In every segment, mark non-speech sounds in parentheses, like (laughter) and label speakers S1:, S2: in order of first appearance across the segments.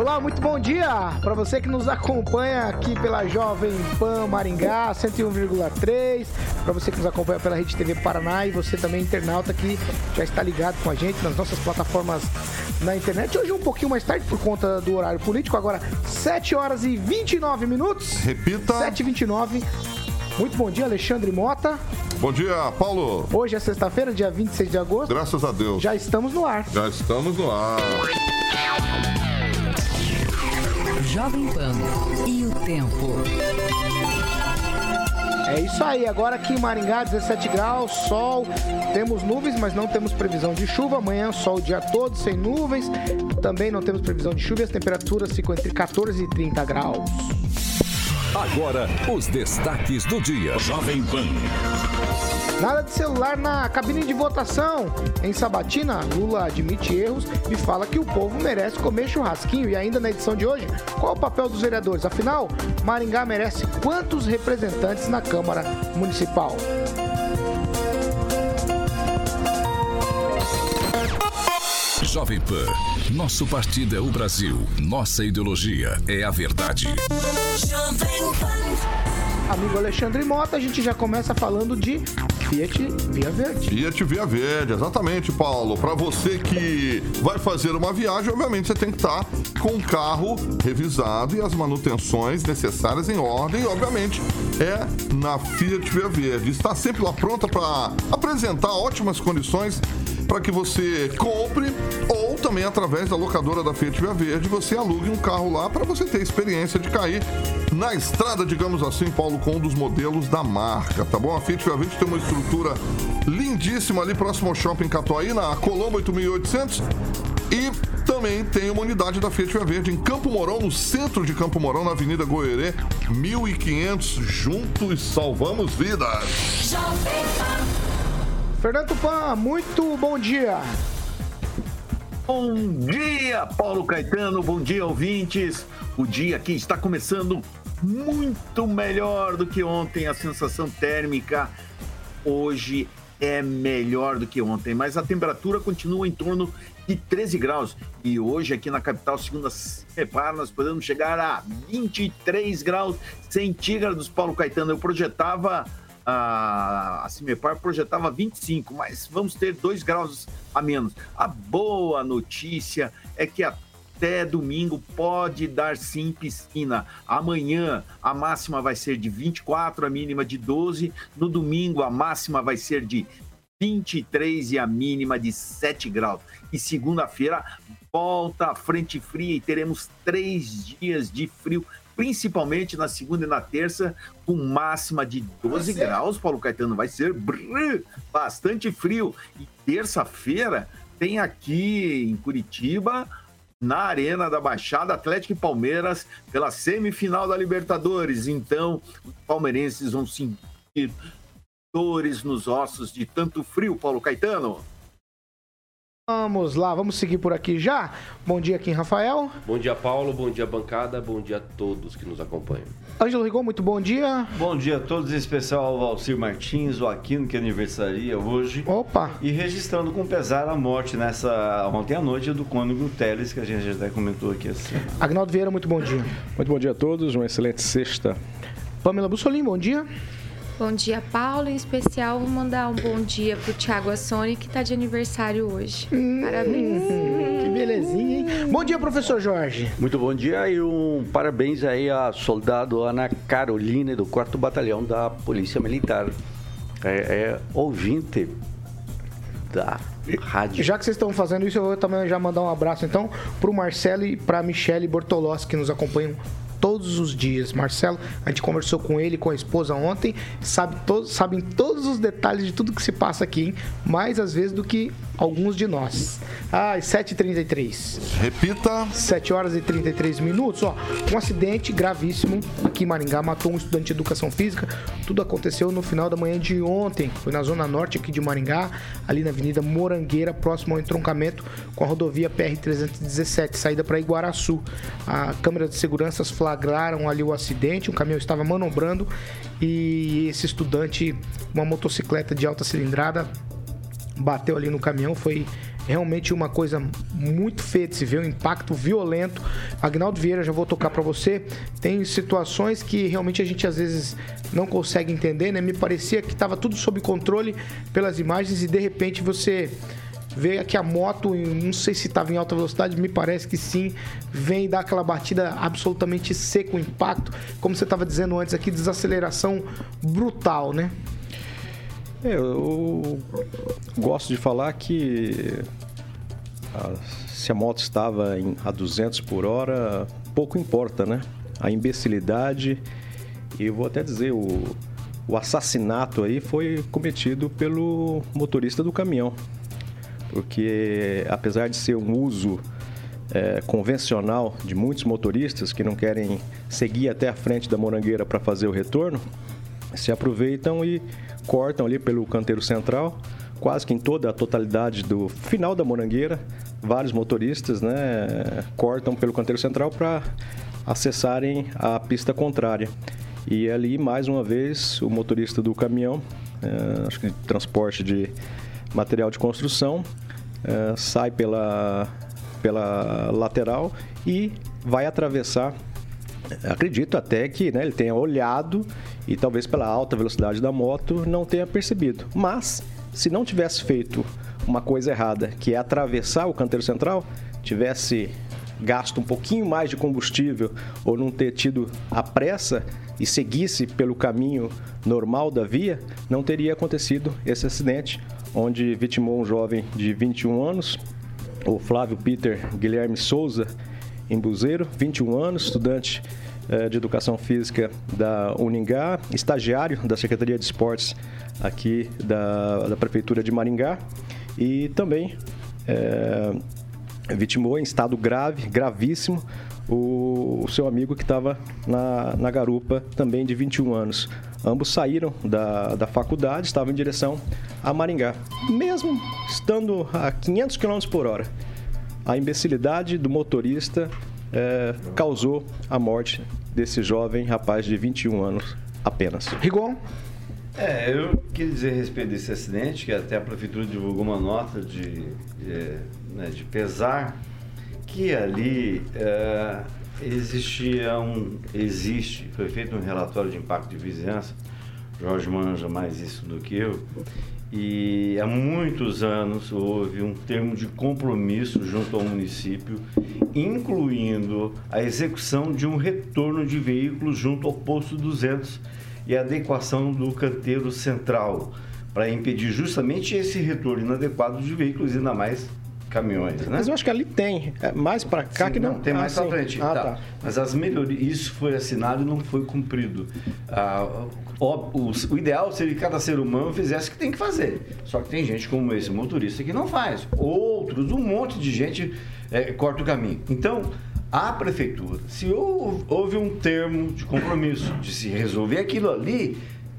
S1: Olá, muito bom dia para você que nos acompanha aqui pela Jovem Pan Maringá 101,3, para você que nos acompanha pela Rede TV Paraná e você também internauta que já está ligado com a gente nas nossas plataformas na internet. Hoje um pouquinho mais tarde por conta do horário político, agora 7 horas e 29 minutos.
S2: Repita.
S1: 7 e 29. Muito bom dia, Alexandre Mota.
S2: Bom dia, Paulo.
S1: Hoje é sexta-feira, dia 26 de agosto.
S2: Graças a Deus.
S1: Já estamos no ar.
S2: Já estamos no ar.
S3: Jovem Pan e o tempo.
S1: É isso aí, agora aqui em Maringá, 17 graus, sol, temos nuvens, mas não temos previsão de chuva. Amanhã, sol o dia todo, sem nuvens. Também não temos previsão de chuva e as temperaturas ficam entre 14 e 30 graus.
S4: Agora, os destaques do dia. Jovem Pan.
S1: Nada de celular na cabine de votação. Em Sabatina, Lula admite erros e fala que o povo merece comer churrasquinho. E ainda na edição de hoje, qual o papel dos vereadores? Afinal, Maringá merece quantos representantes na Câmara Municipal?
S4: Jovem Pan. Nosso partido é o Brasil. Nossa ideologia é a verdade.
S1: Amigo Alexandre Mota, a gente já começa falando de Fiat Via Verde.
S2: Fiat Via Verde, exatamente, Paulo. Para você que vai fazer uma viagem, obviamente você tem que estar com o carro revisado e as manutenções necessárias em ordem. E, obviamente, é na Fiat Via Verde. Está sempre lá pronta para apresentar ótimas condições para que você compre ou também através da locadora da Fiat Via Verde você alugue um carro lá para você ter experiência de cair na estrada, digamos assim, Paulo, com um dos modelos da marca, tá bom? A Fiat Via Verde tem uma estrutura lindíssima ali próximo ao Shopping Catuaí, na Colombo 8800 e também tem uma unidade da Fiat Via Verde em Campo Mourão, no centro de Campo Mourão, na Avenida Goerê, 1500. Juntos salvamos vidas.
S1: Fernando Pan, muito bom dia.
S5: Bom dia, Paulo Caetano. Bom dia, ouvintes. O dia aqui está começando muito melhor do que ontem. A sensação térmica hoje é melhor do que ontem, mas a temperatura continua em torno de 13 graus. E hoje, aqui na capital, segunda repara, nós podemos chegar a 23 graus centígrados, Paulo Caetano. Eu projetava a, a Cimepar projetava 25, mas vamos ter 2 graus a menos. A boa notícia é que até domingo pode dar sim piscina. Amanhã a máxima vai ser de 24, a mínima de 12. No domingo a máxima vai ser de 23 e a mínima de 7 graus. E segunda-feira volta a frente fria e teremos três dias de frio principalmente na segunda e na terça, com máxima de 12 graus. Paulo Caetano vai ser brrr, bastante frio. E terça-feira tem aqui em Curitiba, na Arena da Baixada, Atlético e Palmeiras, pela semifinal da Libertadores. Então, os palmeirenses vão sentir dores nos ossos de tanto frio, Paulo Caetano.
S1: Vamos lá, vamos seguir por aqui já. Bom dia, Kim Rafael.
S6: Bom dia, Paulo. Bom dia, bancada. Bom dia a todos que nos acompanham.
S1: Ângelo Rigon, muito bom dia.
S7: Bom dia a todos, em especial ao Valcir Martins, o Aquino, que aniversaria hoje.
S1: Opa!
S7: E registrando com pesar a morte nessa ontem à noite do cônego Teles, que a gente já até comentou aqui assim.
S1: Agnaldo Vieira, muito bom dia.
S8: Muito bom dia a todos, uma excelente sexta.
S1: Pamela Bussolim, bom dia.
S9: Bom dia, Paulo. Em especial, vou mandar um bom dia pro Thiago Assoni, que tá de aniversário hoje.
S1: Hum,
S9: Parabéns.
S1: Que belezinha, hein? Bom dia, professor Jorge.
S10: Muito bom dia e um parabéns aí à soldado Ana Carolina do 4 Batalhão da Polícia Militar. É, é ouvinte da rádio.
S1: Já que vocês estão fazendo isso, eu vou também já mandar um abraço, então, pro Marcelo e pra Michele Bortolossi, que nos acompanham todos os dias. Marcelo, a gente conversou com ele, com a esposa ontem, sabe todos, sabem todos os detalhes de tudo que se passa aqui, hein? mais às vezes do que alguns de nós. Às 7h33.
S2: Repita.
S1: 7 horas e 33 minutos. Ó, um acidente gravíssimo aqui em Maringá matou um estudante de educação física. Tudo aconteceu no final da manhã de ontem. Foi na zona norte aqui de Maringá, ali na Avenida Morangueira, próximo ao entroncamento com a rodovia PR-317, saída para Iguaraçu. A câmera de seguranças flagraram ali o acidente. Um caminhão estava manobrando e esse estudante, uma motocicleta de alta cilindrada, bateu ali no caminhão. Foi realmente uma coisa muito feia de se ver, um impacto violento. Agnaldo Vieira, já vou tocar para você. Tem situações que realmente a gente às vezes não consegue entender, né? Me parecia que estava tudo sob controle pelas imagens e de repente você vê que a moto, não sei se estava em alta velocidade, me parece que sim, vem dar aquela batida absolutamente seca, o impacto, como você estava dizendo antes aqui, desaceleração brutal, né?
S8: É, eu gosto de falar que a, se a moto estava a 200 por hora, pouco importa, né? A imbecilidade e eu vou até dizer, o, o assassinato aí foi cometido pelo motorista do caminhão porque apesar de ser um uso é, convencional de muitos motoristas que não querem seguir até a frente da morangueira para fazer o retorno, se aproveitam e cortam ali pelo canteiro central, quase que em toda a totalidade do final da morangueira, vários motoristas né, cortam pelo canteiro central para acessarem a pista contrária. E ali, mais uma vez, o motorista do caminhão, é, acho que transporte de material de construção, uh, sai pela, pela lateral e vai atravessar. Acredito até que né, ele tenha olhado e talvez pela alta velocidade da moto não tenha percebido. Mas se não tivesse feito uma coisa errada, que é atravessar o canteiro central, tivesse gasto um pouquinho mais de combustível ou não ter tido a pressa e seguisse pelo caminho normal da via, não teria acontecido esse acidente onde vitimou um jovem de 21 anos, o Flávio Peter Guilherme Souza, em Buzeiro, 21 anos, estudante de Educação Física da Uningá, estagiário da Secretaria de Esportes aqui da, da Prefeitura de Maringá e também eh, vitimou em estado grave, gravíssimo, o, o seu amigo que estava na, na garupa, também de 21 anos. Ambos saíram da, da faculdade, estavam em direção a Maringá, mesmo estando a 500 km por hora. A imbecilidade do motorista é, causou a morte desse jovem rapaz de 21 anos apenas.
S1: Rigon?
S7: É, eu queria dizer a respeito desse acidente, que até a prefeitura divulgou uma nota de, de, né, de pesar, que ali é, existia um. Existe, foi feito um relatório de impacto de vizinhança, Jorge manja mais isso do que eu, e há muitos anos houve um termo de compromisso junto ao município, incluindo a execução de um retorno de veículos junto ao posto 200 e a adequação do canteiro central, para impedir justamente esse retorno inadequado de veículos, ainda mais caminhões, né?
S8: Mas eu acho que ali tem. É mais para cá
S7: sim,
S8: que não.
S7: não tem mais ah, para frente. Ah, tá. tá. Mas as melhorias, isso foi assinado e não foi cumprido. Ah, o, o, ideal seria que cada ser humano fizesse o que tem que fazer. Só que tem gente como esse motorista que não faz. Outros, um monte de gente é, corta o caminho. Então, a prefeitura, se houve um termo de compromisso de se resolver aquilo ali,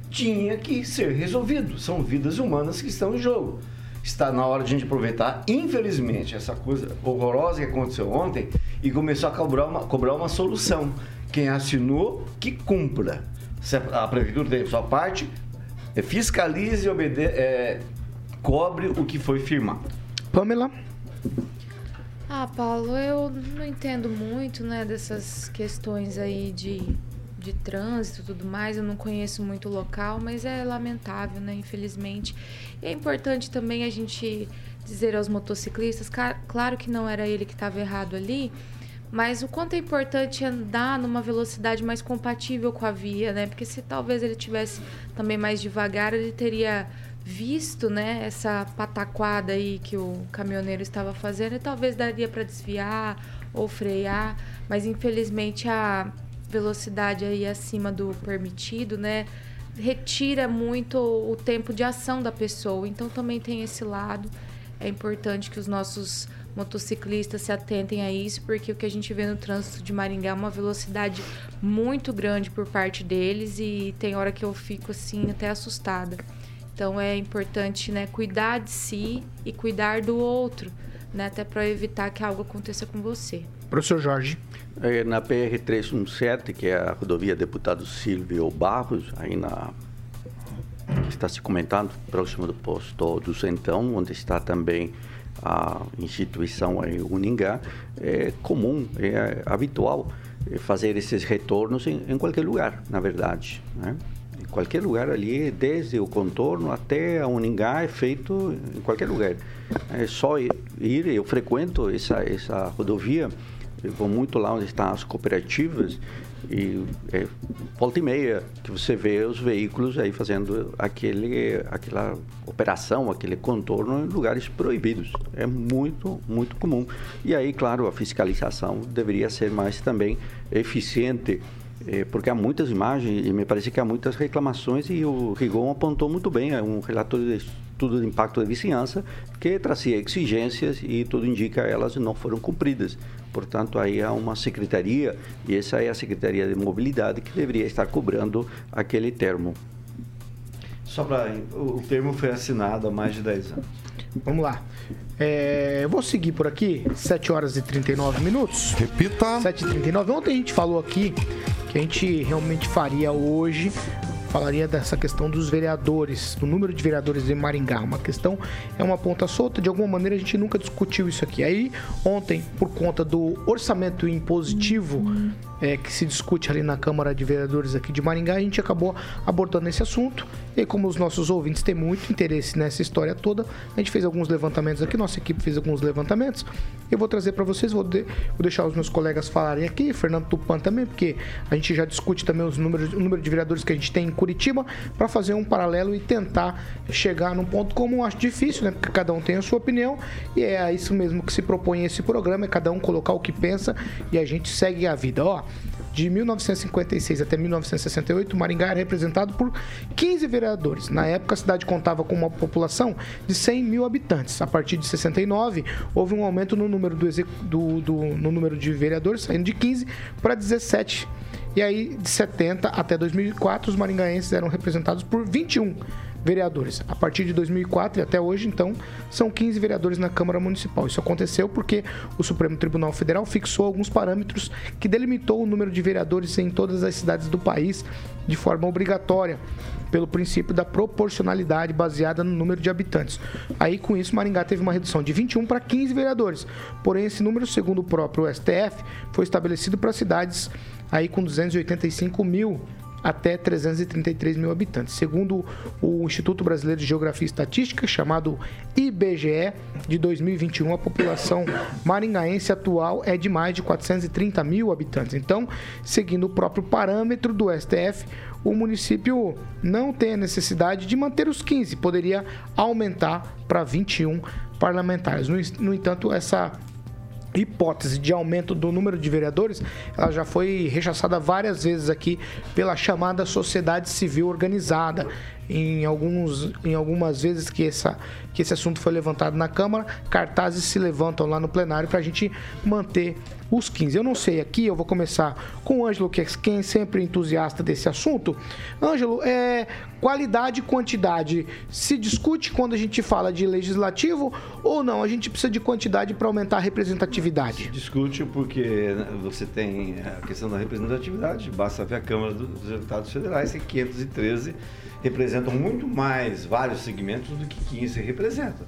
S7: tinha que ser resolvido. São vidas humanas que estão em jogo está na hora de a gente aproveitar, infelizmente, essa coisa horrorosa que aconteceu ontem e começou a cobrar uma, cobrar uma solução. Quem assinou, que cumpra. Se a prefeitura tem a sua parte, é, fiscalize e obede é, cobre o que foi firmado.
S1: Pamela?
S9: Ah, Paulo, eu não entendo muito, né, dessas questões aí de de trânsito e tudo mais, eu não conheço muito o local, mas é lamentável, né? Infelizmente. E é importante também a gente dizer aos motociclistas, claro que não era ele que estava errado ali, mas o quanto é importante andar numa velocidade mais compatível com a via, né? Porque se talvez ele tivesse também mais devagar, ele teria visto, né, essa pataquada aí que o caminhoneiro estava fazendo e talvez daria para desviar ou frear, mas infelizmente a velocidade aí acima do permitido, né? Retira muito o tempo de ação da pessoa. Então também tem esse lado. é importante que os nossos motociclistas se atentem a isso, porque o que a gente vê no trânsito de Maringá é uma velocidade muito grande por parte deles e tem hora que eu fico assim até assustada. Então é importante, né, cuidar de si e cuidar do outro, né, até para evitar que algo aconteça com você.
S1: Professor Jorge.
S10: É, na PR-317, que é a rodovia Deputado Silvio Barros, aí na está se comentando, próximo do posto do Centão, onde está também a instituição aí, Uningá, é comum, é habitual fazer esses retornos em, em qualquer lugar, na verdade. Né? Em qualquer lugar ali, desde o contorno até a Uningá, é feito em qualquer lugar. É só ir, eu frequento essa, essa rodovia, vou muito lá onde estão as cooperativas e é, volta e meia que você vê os veículos aí fazendo aquele, aquela operação, aquele contorno em lugares proibidos. É muito, muito comum. E aí, claro, a fiscalização deveria ser mais também eficiente, é, porque há muitas imagens e me parece que há muitas reclamações e o Rigon apontou muito bem, é um relatório de estudo de impacto da vizinhança que trazia exigências e tudo indica elas não foram cumpridas. Portanto, aí há uma secretaria, e essa é a Secretaria de Mobilidade, que deveria estar cobrando aquele termo.
S7: Só para. O termo foi assinado há mais de 10 anos.
S1: Vamos lá. É, eu vou seguir por aqui, 7 horas e 39 minutos.
S2: Repita.
S1: 7 e 39 Ontem a gente falou aqui que a gente realmente faria hoje falaria dessa questão dos vereadores, do número de vereadores em Maringá. Uma questão é uma ponta solta, de alguma maneira a gente nunca discutiu isso aqui. Aí, ontem, por conta do orçamento impositivo é, que se discute ali na Câmara de Vereadores aqui de Maringá, a gente acabou abordando esse assunto. E como os nossos ouvintes têm muito interesse nessa história toda, a gente fez alguns levantamentos aqui, nossa equipe fez alguns levantamentos. Eu vou trazer para vocês, vou, de, vou, deixar os meus colegas falarem aqui, Fernando Tupan também, porque a gente já discute também os números, o número de vereadores que a gente tem em Curitiba, para fazer um paralelo e tentar chegar num ponto comum. Acho difícil, né? Porque cada um tem a sua opinião e é isso mesmo que se propõe esse programa, é cada um colocar o que pensa e a gente segue a vida. Ó, de 1956 até 1968, Maringá era representado por 15 vereadores. Na época, a cidade contava com uma população de 100 mil habitantes. A partir de 69, houve um aumento no número, do, do, do no número de vereadores, saindo de 15 para 17. E aí, de 70 até 2004, os maringaenses eram representados por 21 vereadores. A partir de 2004 e até hoje, então, são 15 vereadores na Câmara Municipal. Isso aconteceu porque o Supremo Tribunal Federal fixou alguns parâmetros que delimitou o número de vereadores em todas as cidades do país de forma obrigatória, pelo princípio da proporcionalidade baseada no número de habitantes. Aí, com isso, Maringá teve uma redução de 21 para 15 vereadores. Porém, esse número, segundo o próprio STF, foi estabelecido para cidades aí com 285 mil até 333 mil habitantes. Segundo o Instituto Brasileiro de Geografia e Estatística, chamado IBGE, de 2021, a população maringaense atual é de mais de 430 mil habitantes. Então, seguindo o próprio parâmetro do STF, o município não tem a necessidade de manter os 15, poderia aumentar para 21 parlamentares. No, no entanto, essa hipótese de aumento do número de vereadores, ela já foi rechaçada várias vezes aqui pela chamada sociedade civil organizada. Em, alguns, em algumas vezes que, essa, que esse assunto foi levantado na Câmara, cartazes se levantam lá no plenário para a gente manter os 15. Eu não sei aqui, eu vou começar com o Ângelo, que é quem é sempre entusiasta desse assunto. Ângelo, é, qualidade e quantidade se discute quando a gente fala de legislativo ou não? A gente precisa de quantidade para aumentar a representatividade?
S7: Se discute porque você tem a questão da representatividade, basta ver a Câmara dos Deputados Federais, que 513 representam muito mais vários segmentos do que 15 representam.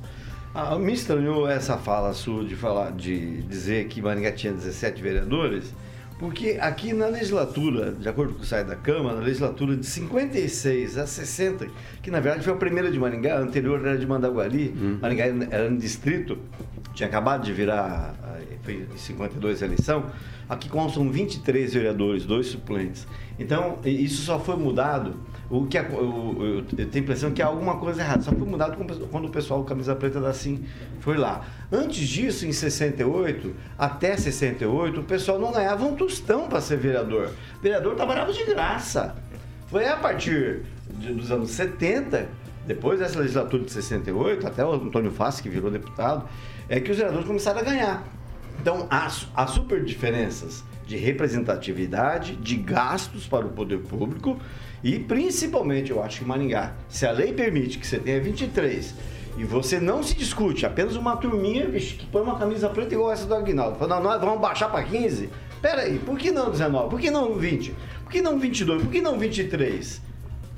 S7: Ah, me estranhou essa fala sua de falar, de dizer que Maringá tinha 17 vereadores, porque aqui na legislatura, de acordo com o site da Câmara, na legislatura de 56 a 60, que na verdade foi a primeira de Maringá, a anterior era de Mandaguari, hum. Maringá era um distrito, tinha acabado de virar, foi em 52 a eleição, aqui constam 23 vereadores, dois suplentes. Então, isso só foi mudado o que eu, eu, eu, tenho a impressão que há alguma coisa errada. Só foi mudado quando o pessoal Camisa Preta da Sim foi lá. Antes disso, em 68, até 68, o pessoal não ganhava um tostão para ser vereador. O vereador trabalhava de graça. Foi a partir de, dos anos 70 depois dessa legislatura de 68, até o Antônio Fassi, que virou deputado, é que os vereadores começaram a ganhar. Então, há, há super diferenças de representatividade, de gastos para o poder público e, principalmente, eu acho que Maringá, se a lei permite que você tenha 23 e você não se discute, apenas uma turminha bicho, que põe uma camisa preta igual essa do Aguinaldo, fala, não, nós vamos baixar para 15? Pera aí, por que não 19? Por que não 20? Por que não 22? Por que não 23?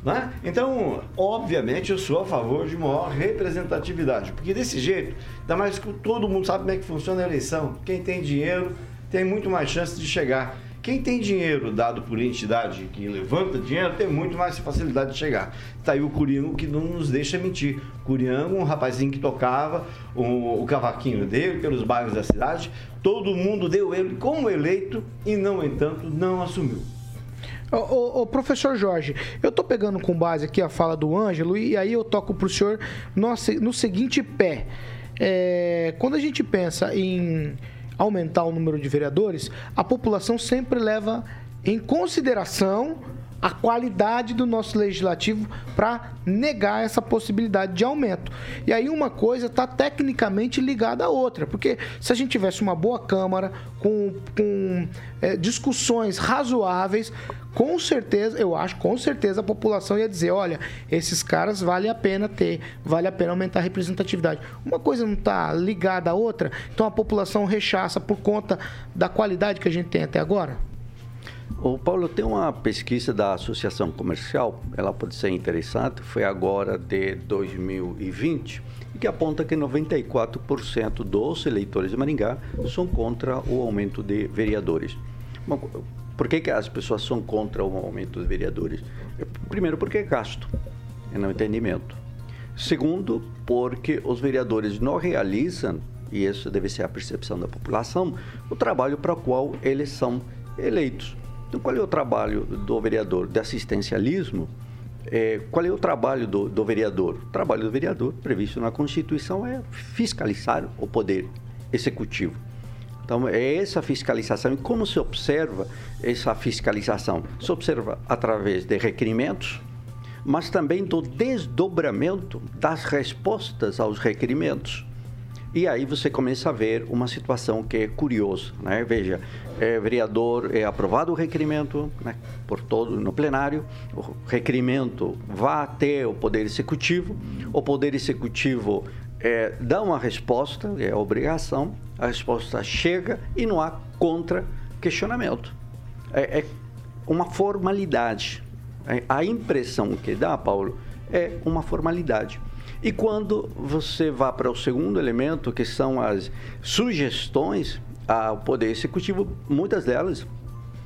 S7: Né? Então, obviamente, eu sou a favor de maior representatividade, porque desse jeito, ainda mais que todo mundo sabe como é que funciona a eleição. Quem tem dinheiro tem muito mais chance de chegar. Quem tem dinheiro dado por entidade que levanta dinheiro tem muito mais facilidade de chegar. Está aí o Curiango que não nos deixa mentir. Curiango, um rapazinho que tocava o, o cavaquinho dele pelos bairros da cidade, todo mundo deu ele como eleito e, não entanto, não assumiu.
S1: Ô, professor Jorge, eu tô pegando com base aqui a fala do Ângelo e aí eu toco pro senhor no, no seguinte pé. É, quando a gente pensa em aumentar o número de vereadores, a população sempre leva em consideração a qualidade do nosso legislativo para negar essa possibilidade de aumento. E aí uma coisa está tecnicamente ligada à outra, porque se a gente tivesse uma boa Câmara com, com é, discussões razoáveis, com certeza, eu acho, com certeza a população ia dizer, olha, esses caras vale a pena ter, vale a pena aumentar a representatividade. Uma coisa não está ligada à outra, então a população rechaça por conta da qualidade que a gente tem até agora?
S10: O Paulo tem uma pesquisa da Associação Comercial, ela pode ser interessante, foi agora de 2020, e que aponta que 94% dos eleitores de Maringá são contra o aumento de vereadores. Por que, que as pessoas são contra o aumento de vereadores? Primeiro, porque é gasto, é no entendimento. Segundo, porque os vereadores não realizam, e isso deve ser a percepção da população, o trabalho para o qual eles são eleitos. Então, qual é o trabalho do vereador? De assistencialismo? É, qual é o trabalho do, do vereador? O trabalho do vereador, previsto na Constituição, é fiscalizar o poder executivo. Então, é essa fiscalização. E como se observa essa fiscalização? Se observa através de requerimentos, mas também do desdobramento das respostas aos requerimentos. E aí você começa a ver uma situação que é curiosa, né? Veja, é, vereador é aprovado o requerimento né, por todo no plenário, o requerimento vai até o poder executivo, o poder executivo é, dá uma resposta, é obrigação, a resposta chega e não há contra questionamento. É, é uma formalidade. É, a impressão que dá, Paulo, é uma formalidade. E quando você vai para o segundo elemento, que são as sugestões ao Poder Executivo, muitas delas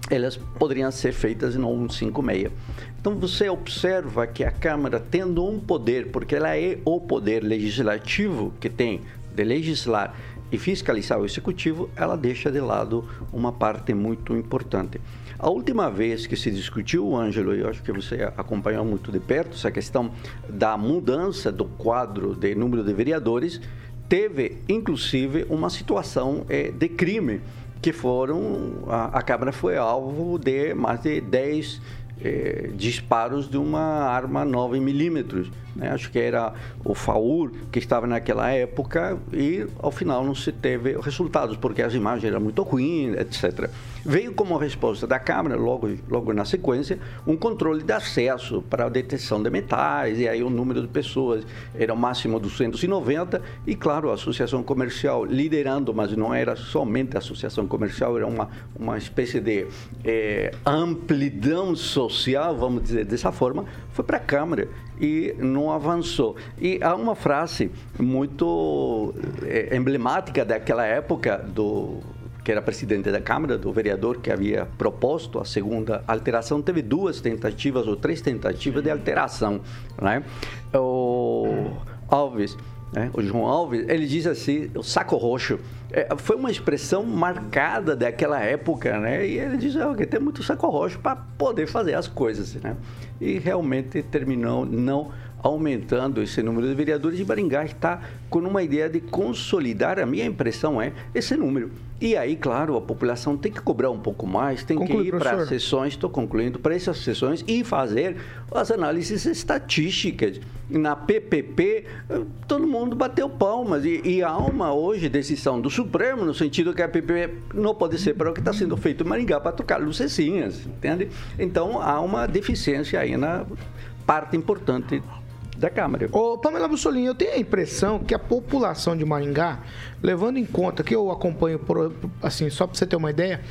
S10: elas poderiam ser feitas no 156. Então você observa que a Câmara, tendo um poder, porque ela é o poder legislativo que tem de legislar e fiscalizar o executivo, ela deixa de lado uma parte muito importante. A última vez que se discutiu, Ângelo, eu acho que você acompanhou muito de perto essa questão da mudança do quadro de número de vereadores, teve inclusive uma situação é, de crime que foram a, a Câmara foi alvo de mais de 10 é, disparos de uma arma 9 milímetros. Né? Acho que era o FAUR que estava naquela época e ao final não se teve resultados, porque as imagens eram muito ruins, etc. Veio como resposta da Câmara, logo, logo na sequência, um controle de acesso para a detecção de metais, e aí o número de pessoas era o máximo 290, e claro, a Associação Comercial liderando, mas não era somente a Associação Comercial, era uma, uma espécie de é, amplidão social, vamos dizer dessa forma, foi para a Câmara e não avançou. E há uma frase muito é, emblemática daquela época do que era presidente da Câmara, do vereador que havia proposto a segunda alteração, teve duas tentativas ou três tentativas de alteração. Né? O Alves, né? o João Alves, ele diz assim, o saco roxo. É, foi uma expressão marcada daquela época, né? E ele diz oh, que tem muito saco roxo para poder fazer as coisas, né? E realmente terminou não aumentando esse número de vereadores e Maringá está com uma ideia de consolidar, a minha impressão é, esse número. E aí, claro, a população tem que cobrar um pouco mais, tem
S1: Conclui,
S10: que ir para
S1: professor.
S10: sessões, estou concluindo, para essas sessões e fazer as análises estatísticas. Na PPP, todo mundo bateu palmas e, e há uma hoje decisão do Supremo no sentido que a PPP não pode ser para o que está sendo feito em Maringá para tocar lucecinhas, entende? Então há uma deficiência aí na parte importante da Câmara.
S1: Ô, Pamela Bussolini, eu tenho a impressão que a população de Maringá, levando em conta que eu acompanho, por- assim, só para você ter uma ideia,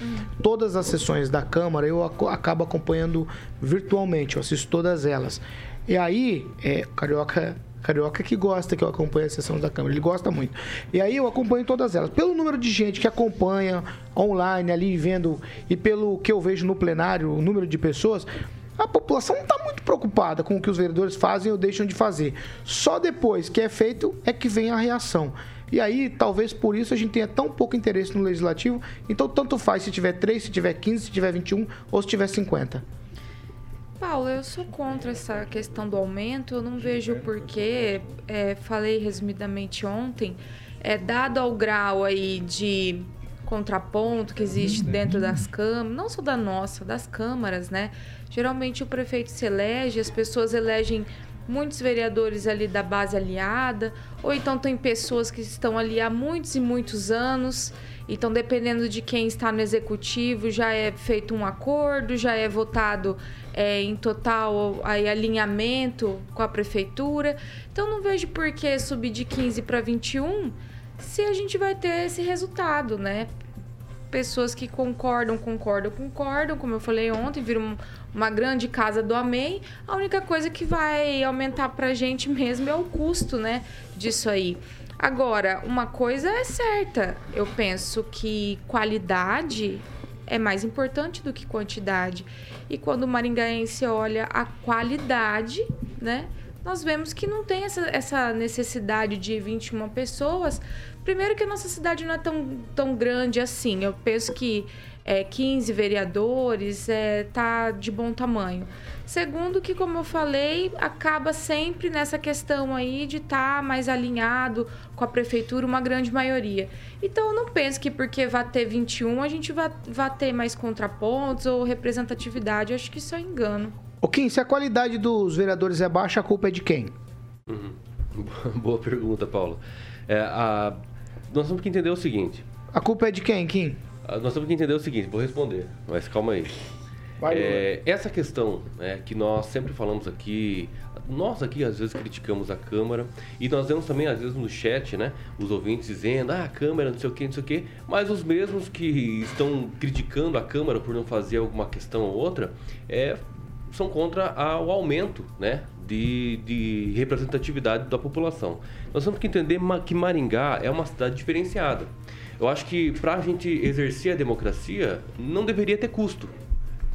S1: todas as sessões da Câmara eu acabo acompanhando virtualmente, eu assisto todas elas. E aí, é, Carioca. Carioca que gosta que eu acompanhe a sessão da Câmara, ele gosta muito. E aí eu acompanho todas elas. Pelo número de gente que acompanha online ali vendo e pelo que eu vejo no plenário, o número de pessoas, a população não está muito preocupada com o que os vereadores fazem ou deixam de fazer. Só depois que é feito é que vem a reação. E aí, talvez por isso a gente tenha tão pouco interesse no legislativo. Então, tanto faz se tiver 3, se tiver 15, se tiver 21 ou se tiver 50.
S9: Paulo, eu sou contra essa questão do aumento. Eu não vejo porquê. É, falei resumidamente ontem. É, dado ao grau aí de contraponto que existe dentro das câmaras, não só da nossa, das câmaras, né? Geralmente o prefeito se elege, as pessoas elegem muitos vereadores ali da base aliada, ou então tem pessoas que estão ali há muitos e muitos anos. Então, dependendo de quem está no executivo, já é feito um acordo, já é votado é, em total aí, alinhamento com a prefeitura. Então, não vejo por que subir de 15 para 21 se a gente vai ter esse resultado, né? Pessoas que concordam, concordam, concordam, como eu falei ontem, viram um- uma grande casa do Amém. A única coisa que vai aumentar pra gente mesmo é o custo, né, disso aí. Agora, uma coisa é certa, eu penso que qualidade é mais importante do que quantidade. E quando o maringaense olha a qualidade, né, nós vemos que não tem essa, essa necessidade de 21 pessoas. Primeiro que a nossa cidade não é tão, tão grande assim. Eu penso que é, 15 vereadores é, tá de bom tamanho. Segundo que, como eu falei, acaba sempre nessa questão aí de estar mais alinhado com a prefeitura, uma grande maioria. Então, eu não penso que porque vai ter 21, a gente vai, vai ter mais contrapontos ou representatividade. Eu acho que isso é engano.
S1: Ô Kim, se a qualidade dos vereadores é baixa, a culpa é de quem?
S6: Uhum. (laughs) Boa pergunta, Paulo. É, a- Nós temos que entender o seguinte.
S1: A culpa é de quem, Kim?
S6: Ah, Nós temos que entender o seguinte, vou responder, mas calma aí. É, essa questão é, que nós sempre falamos aqui, nós aqui às vezes criticamos a Câmara e nós vemos também às vezes no chat, né, os ouvintes dizendo, ah, a Câmara não sei o que, não sei o que, mas os mesmos que estão criticando a Câmara por não fazer alguma questão ou outra, é, são contra o aumento, né, de, de representatividade da população. Nós temos que entender que Maringá é uma cidade diferenciada. Eu acho que para a gente exercer a democracia não deveria ter custo.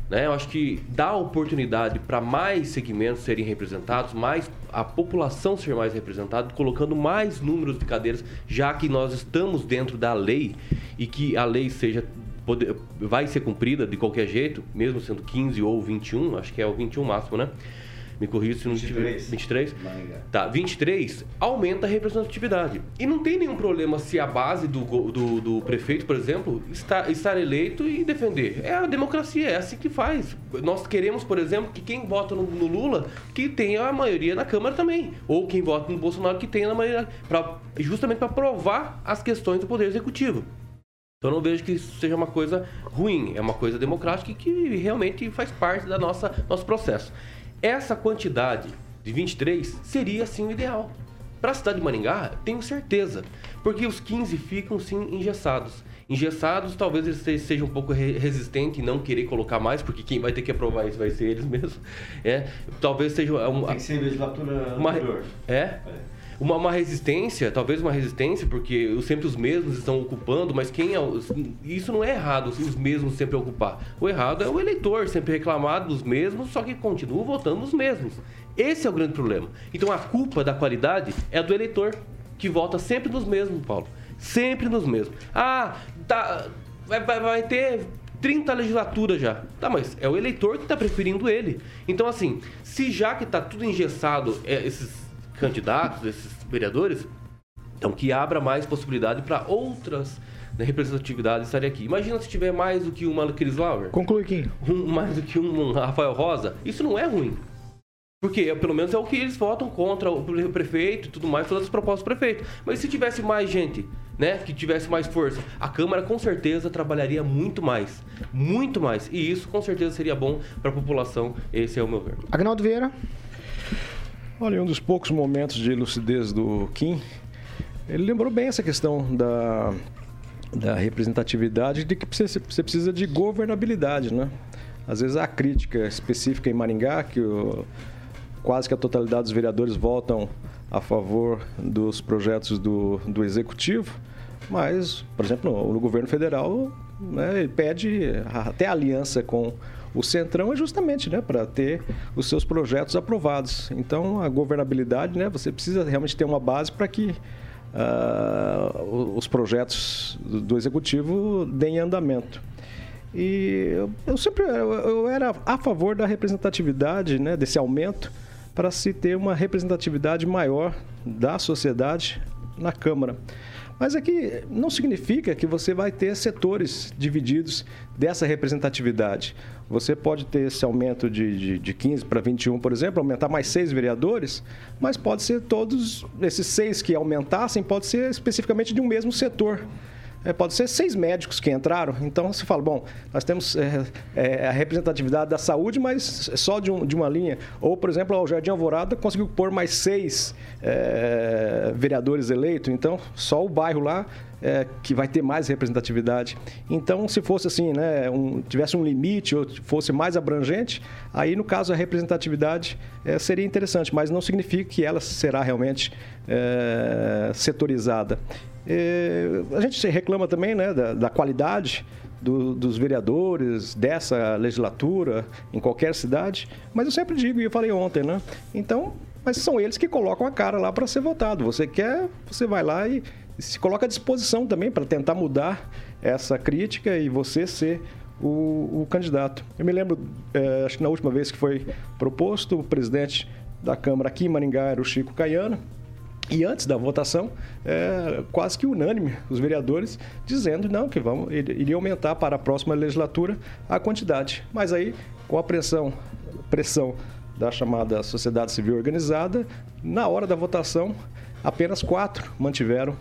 S6: Né? Eu acho que dá oportunidade para mais segmentos serem representados, mais a população ser mais representada, colocando mais números de cadeiras, já que nós estamos dentro da lei e que a lei seja pode- vai ser cumprida de qualquer jeito, mesmo sendo 15 ou 21, acho que é o 21 máximo, né? Me corrija se não tiver 23. Tá, 23 aumenta a representatividade. E não tem nenhum problema se a base do, do, do prefeito, por exemplo, está, estar eleito e defender. É a democracia, é assim que faz. Nós queremos, por exemplo, que quem vota no, no Lula, que tenha a maioria na Câmara também. Ou quem vota no Bolsonaro, que tenha a maioria. Pra, justamente para provar as questões do Poder Executivo. Então eu não vejo que isso seja uma coisa ruim, é uma coisa democrática e que realmente faz parte da nossa nosso processo. Essa quantidade de 23 seria sim o ideal. Para a cidade de Maringá, tenho certeza, porque os 15 ficam sim engessados. Engessados, talvez eles se- sejam um pouco re- resistentes em não querer colocar mais, porque quem vai ter que aprovar isso vai ser eles (laughs) mesmos. É, talvez seja um,
S7: Tem que ser legislatura
S6: uma,
S7: anterior.
S6: é? Uma, uma resistência, talvez uma resistência, porque os- sempre os mesmos estão ocupando, mas quem é. os- Isso não é errado, os mesmos sempre ocupar. O errado é o eleitor sempre reclamar dos mesmos, só que continua votando nos mesmos. Esse é o grande problema. Então a culpa da qualidade é do eleitor, que vota sempre nos mesmos, Paulo. Sempre nos mesmos. Ah, tá. Vai, vai, vai ter 30 legislaturas já. Tá, mas é o eleitor que está preferindo ele. Então, assim, se já que está tudo engessado, é, esses candidatos, esses vereadores, então que abra mais possibilidade para outras né, representatividades estarem aqui. Imagina se tiver mais do que uma Cris Lauer.
S1: Conclui, Kim.
S6: Um, mais do que um Rafael Rosa. Isso não é ruim. Porque, pelo menos, é o que eles votam contra o prefeito e tudo mais, todas as propostas do prefeito. Mas se tivesse mais gente, né, que tivesse mais força, a Câmara com certeza trabalharia muito mais. Muito mais. E isso, com certeza, seria bom para a população. Esse é o meu ver.
S1: Agnaldo Vieira.
S8: Olha, um dos poucos momentos de lucidez do Kim, ele lembrou bem essa questão da, da representatividade, de que você precisa de governabilidade, né? Às vezes a crítica específica em Maringá, que o quase que a totalidade dos vereadores votam a favor dos projetos do, do executivo, mas, por exemplo, no, no governo federal, né, ele pede até aliança com o Centrão é justamente né, para ter os seus projetos aprovados. Então, a governabilidade, né, você precisa realmente ter uma base para que uh, os projetos do, Executivo deem andamento. E eu, eu sempre eu, eu, era a favor da representatividade, né, desse aumento, para se ter uma representatividade maior da sociedade na Câmara. Mas aqui não significa que você vai ter setores divididos dessa representatividade. Você pode ter esse aumento de, de, de 15 para 21, por exemplo, aumentar mais seis vereadores, mas pode ser todos esses seis que aumentassem, pode ser especificamente de um mesmo setor. É, pode ser seis médicos que entraram. Então você fala, bom, nós temos é, é, a representatividade da saúde, mas só de, um, de, uma linha. Ou, por exemplo, o Jardim Alvorada conseguiu pôr mais seis é, vereadores eleitos. Então, só o bairro lá é, que vai ter mais representatividade. Então, se fosse assim, né, um, tivesse um limite ou fosse mais abrangente, aí no caso a representatividade é, seria interessante, mas não significa que ela será realmente é, setorizada. A gente reclama também né, da, da qualidade do, dos vereadores dessa legislatura em qualquer cidade, mas eu sempre digo, e eu falei ontem, né? Então, mas são eles que colocam a cara lá para ser votado. Você quer, você vai lá e se coloca à disposição também para tentar mudar essa crítica e você ser o, o candidato. Eu me lembro, é, acho que na última vez que foi proposto, o presidente da Câmara aqui em Maringá era o Chico Caiano, e antes da votação, é, quase que unânime, os vereadores dizendo não, que vamos, iria aumentar para a próxima legislatura a quantidade. Mas aí, com a pressão, pressão da chamada sociedade civil organizada, na hora da votação, apenas quatro mantiveram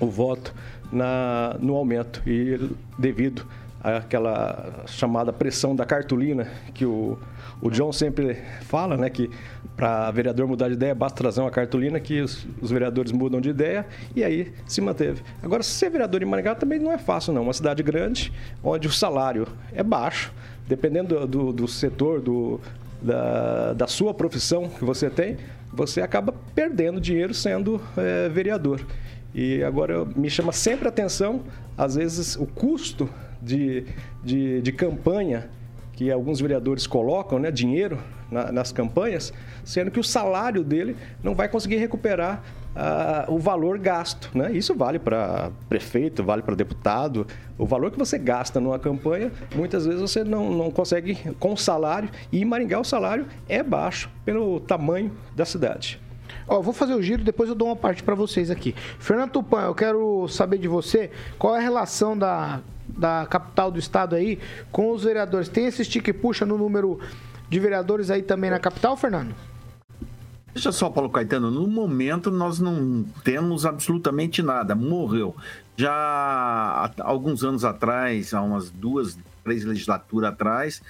S8: o voto na, no aumento. E devido àquela chamada pressão da cartolina que o o John sempre fala, né, que para vereador mudar de ideia basta trazer uma cartolina que os, os, vereadores mudam de ideia e aí se manteve. Agora, ser vereador em Maringá também não é fácil, não. Uma cidade grande, onde o salário é baixo, dependendo do, do, do setor, do, da, da sua profissão que você tem, você acaba perdendo dinheiro sendo é, vereador. E agora me chama sempre atenção, às vezes, o custo de, de, de campanha que alguns vereadores colocam, né, dinheiro na, nas campanhas, sendo que o salário dele não vai conseguir recuperar uh, o valor gasto. Né? Isso vale para prefeito, vale para deputado. O valor que você gasta numa campanha, muitas vezes você não, não consegue com o salário. E em Maringá o salário é baixo pelo tamanho da cidade.
S1: Ó, vou fazer o giro, depois eu dou uma parte para vocês aqui. Fernando Tupan, eu quero saber de você qual é a relação da da capital do estado aí com os vereadores. Tem esse stick puxa no número de vereadores aí também na capital, Fernando?
S5: Deixa só, Paulo Caetano, no momento nós não temos absolutamente nada, morreu. Já há alguns anos atrás, há umas duas, três legislaturas atrás,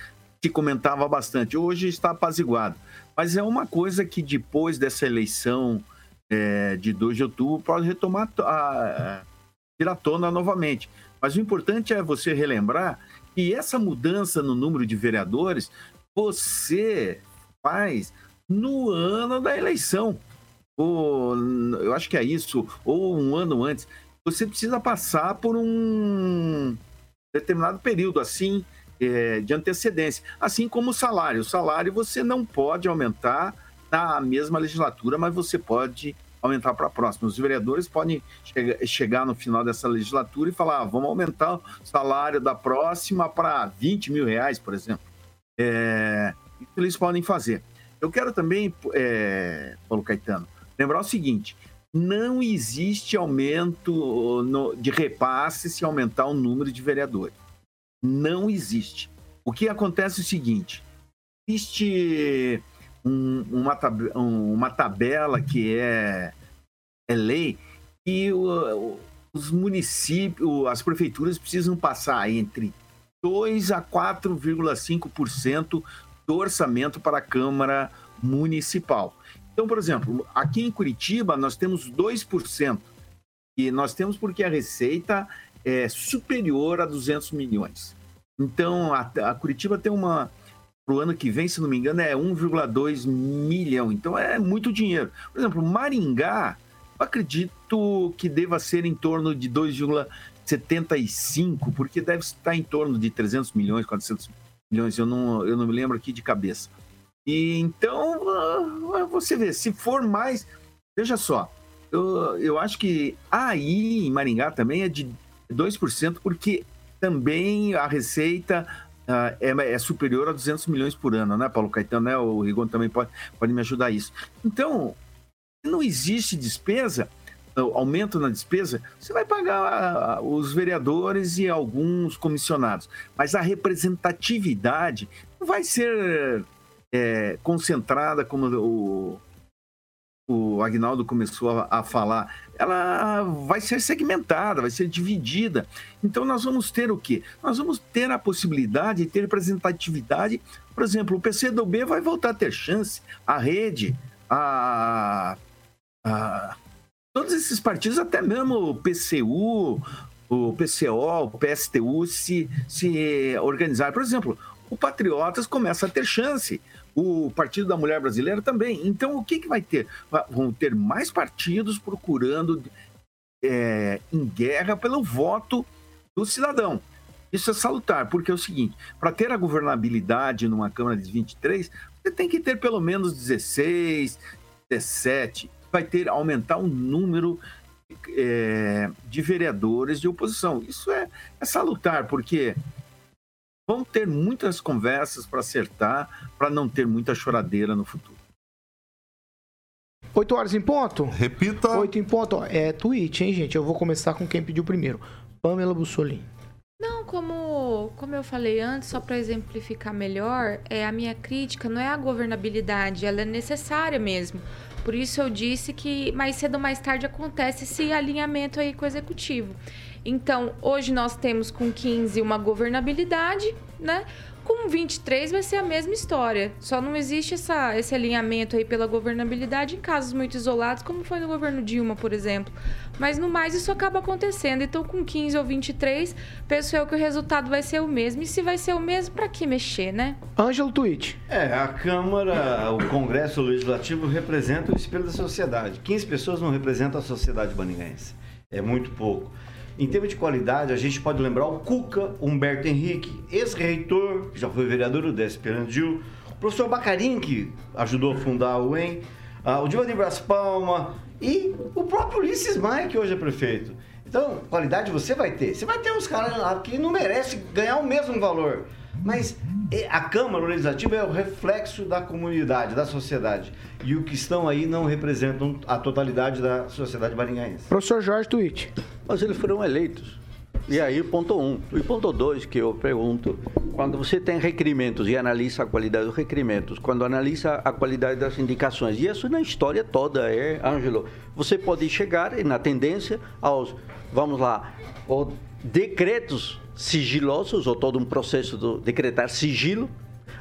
S5: se comentava bastante. Hoje está apaziguado. Mas é uma coisa que depois dessa eleição é, de 2 de outubro pode retomar a, a, vir à tona novamente. Mas o importante é você relembrar que essa mudança no número de vereadores você faz no ano da eleição. Ou, eu acho que é isso, ou um ano antes. Você precisa passar por um determinado período assim é, de antecedência. Assim como o salário. O salário você não pode aumentar na mesma legislatura, mas você pode aumentar para a próxima. Os vereadores podem chegar, chegar no final dessa legislatura e falar: ah, vamos aumentar o salário da próxima para 20 mil reais, por exemplo. É, isso eles podem fazer. Eu quero também, é, Paulo Caetano, lembrar o seguinte: não existe aumento de repasse se aumentar o número de vereadores. Não existe. O que acontece é o seguinte: existe um, uma, tab uma tabela que é, é lei e o, os municípios, as prefeituras precisam passar entre 2 a 4,5% do orçamento para a Câmara Municipal. Então, por exemplo, aqui em Curitiba nós temos 2%. E nós temos porque a receita é superior a 200 milhões. Então, a, a Curitiba tem uma, para o ano que vem, se não me engano, é 1,2 milhão. Então é muito dinheiro. Por exemplo, Maringá, eu acredito que deva ser em torno de 2,75, porque deve estar em torno de 300 milhões, 400 milhões, eu não, eu não me lembro aqui de cabeça. E então, ah, você vê, se for mais, veja só, eu, eu acho que aí em Maringá também é de 2%, porque também a receita uh, é, é, superior a 200 milhões por ano, né, Paulo Caetano? Né? O Rigon também pode, pode me ajudar isso. Então, não existe despesa, aumento na despesa, você vai pagar os vereadores e alguns comissionados, mas a representatividade não vai ser é, concentrada como o, o Agnaldo começou a, a, falar, ela vai ser segmentada, vai ser dividida. Então nós vamos ter o quê? Nós vamos ter a possibilidade de ter representatividade. Por exemplo, o PCdoB vai voltar a ter chance, a rede, a, a todos esses partidos, até mesmo o PCU, o PCO, o PSTU se, se organizar. Por exemplo, o Patriotas começa a ter chance o Partido da Mulher Brasileira também. Então, o que, que vai ter? Vão ter mais partidos procurando é, em guerra pelo voto do cidadão. Isso é salutar, porque é o seguinte: para ter a governabilidade numa Câmara de 23, você tem que ter pelo menos 16, 17. Vai ter aumentar o número é, de vereadores de oposição. Isso é, é salutar, porque Vão ter muitas conversas para acertar, para não ter muita choradeira no futuro.
S1: 8 horas em ponto?
S2: Repita.
S1: 8 em ponto. É tweet, hein, gente? Eu vou começar com quem pediu primeiro. Pamela Bussolini.
S9: Não, como, como eu falei antes, só para exemplificar melhor, é a minha crítica não é a governabilidade, ela é necessária mesmo. Por isso eu disse que mais cedo ou mais tarde acontece esse alinhamento aí com o executivo. Então, hoje nós temos com 15 uma governabilidade, né? Com 23 vai ser a mesma história. Só não existe essa, esse alinhamento aí pela governabilidade em casos muito isolados, como foi no governo Dilma, por exemplo. Mas no mais isso acaba acontecendo. Então, com 15 ou 23, penso eu que o resultado vai ser o mesmo. E se vai ser o mesmo, para que mexer, né?
S1: Ângelo Tweet.
S7: É, a Câmara, o Congresso Legislativo representa o espelho da sociedade. 15 pessoas não representam a sociedade baninguense. É muito pouco. Em termos de qualidade, a gente pode lembrar o Cuca Humberto Henrique, ex-reitor, que já foi vereador do DSP Andil, o professor Bacarim, que ajudou a fundar o UEM, uh, o Divan Bras Palma e o próprio Ulisses Maia, que hoje é prefeito. Então, qualidade você vai ter. Você vai ter uns caras lá que não merecem ganhar o mesmo valor. Mas a Câmara Legislativa é o reflexo da comunidade, da sociedade. E o que estão aí não representam a totalidade da sociedade maringaense.
S1: Professor Jorge Twitch.
S10: Mas eles foram eleitos. E aí, ponto um. E ponto dois, que eu pergunto, quando você tem requerimentos e analisa a qualidade dos requerimentos, quando analisa a qualidade das indicações, e isso na história toda é, Ângelo, você pode chegar na tendência aos, vamos lá, decretos sigilosos, ou todo um processo de decretar sigilo,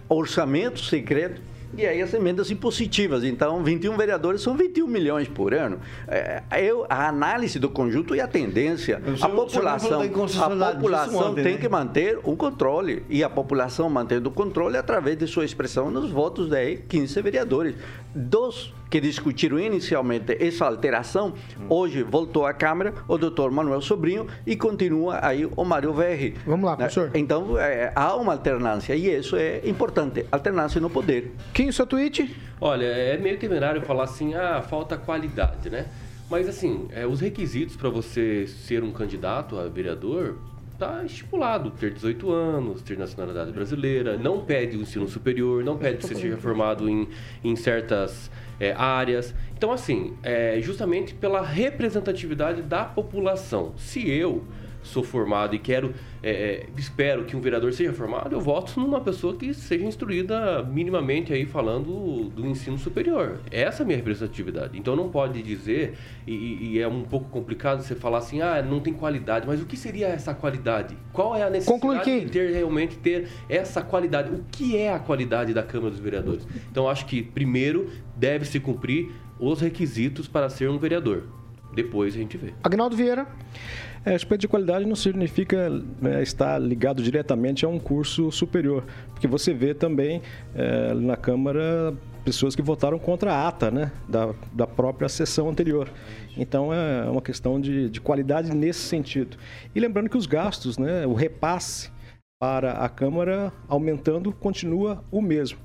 S10: orçamento secreto, e aí as emendas impositivas. Então, 21 vereadores são 21 milhões por ano. É, eu, a análise do conjunto e a tendência. a população, a população tem né? que manter um controle. E a população mantendo o controle através de sua expressão nos votos de 15 vereadores. Dos que discutiram inicialmente essa alteração, hoje voltou à Câmara o doutor Manuel Sobrinho e continua aí o Mário Verri.
S1: Vamos lá, professor.
S10: Então, é, há uma alternância e isso é importante, alternância no poder.
S1: Quem o seu tweet?
S6: Olha, é meio temerário falar assim, ah, falta qualidade, né? Mas assim, é, os requisitos para você ser um candidato a vereador está estipulado, ter 18 anos, ter nacionalidade brasileira, não pede o ensino superior, não pede que você seja formado em, em certas é, áreas. Então, assim, é justamente pela representatividade da população. Se eu sou formado e quero, é, é, espero que um vereador seja formado, eu voto numa pessoa que seja instruída minimamente aí falando do ensino superior. Essa é a minha representatividade. Então não pode dizer, e, e é um pouco complicado você falar assim, ah, não tem qualidade, mas o que seria essa qualidade? Qual é a necessidade de ter realmente ter essa qualidade? O que é a qualidade da Câmara dos Vereadores? Então acho que primeiro deve se cumprir os requisitos para ser um vereador. Depois a gente vê.
S1: Agnaldo Vieira.
S8: É, aspecto de qualidade não significa né, estar ligado diretamente a um curso superior, porque você vê também é, na Câmara pessoas que votaram contra a ata né, da, da própria sessão anterior. Então é uma questão de, de qualidade nesse sentido. E lembrando que os gastos, né, o repasse para a Câmara aumentando continua o mesmo.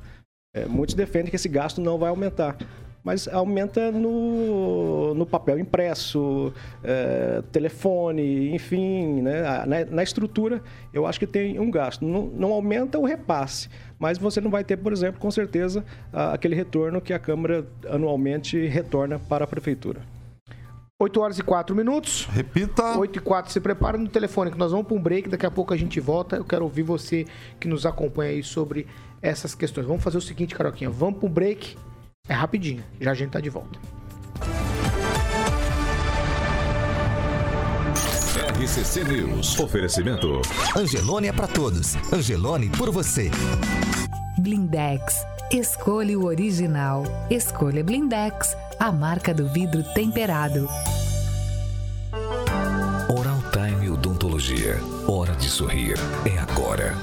S8: É, muitos defendem que esse gasto não vai aumentar mas aumenta no, no papel impresso, é, telefone, enfim, né? Na, na, estrutura, eu acho que tem um gasto. Não, não, aumenta o repasse, mas você não vai ter, por exemplo, com certeza, aquele retorno que a Câmara anualmente retorna para a Prefeitura.
S1: 8 horas e 4 minutos.
S2: Repita.
S1: 8 e 4. Se prepara no telefone que nós vamos para um break. Daqui a pouco a gente volta. Eu quero ouvir você que nos acompanha aí sobre essas questões. Vamos fazer o seguinte, Caroquinha. Vamos para um break. É rapidinho, já a gente tá de volta.
S4: RCC News. Oferecimento.
S11: Angelone é para todos. Angelone por você.
S3: Blindex. Escolha o original. Escolha Blindex, a marca do vidro temperado.
S4: Oral Time Odontologia. Hora de sorrir. É agora.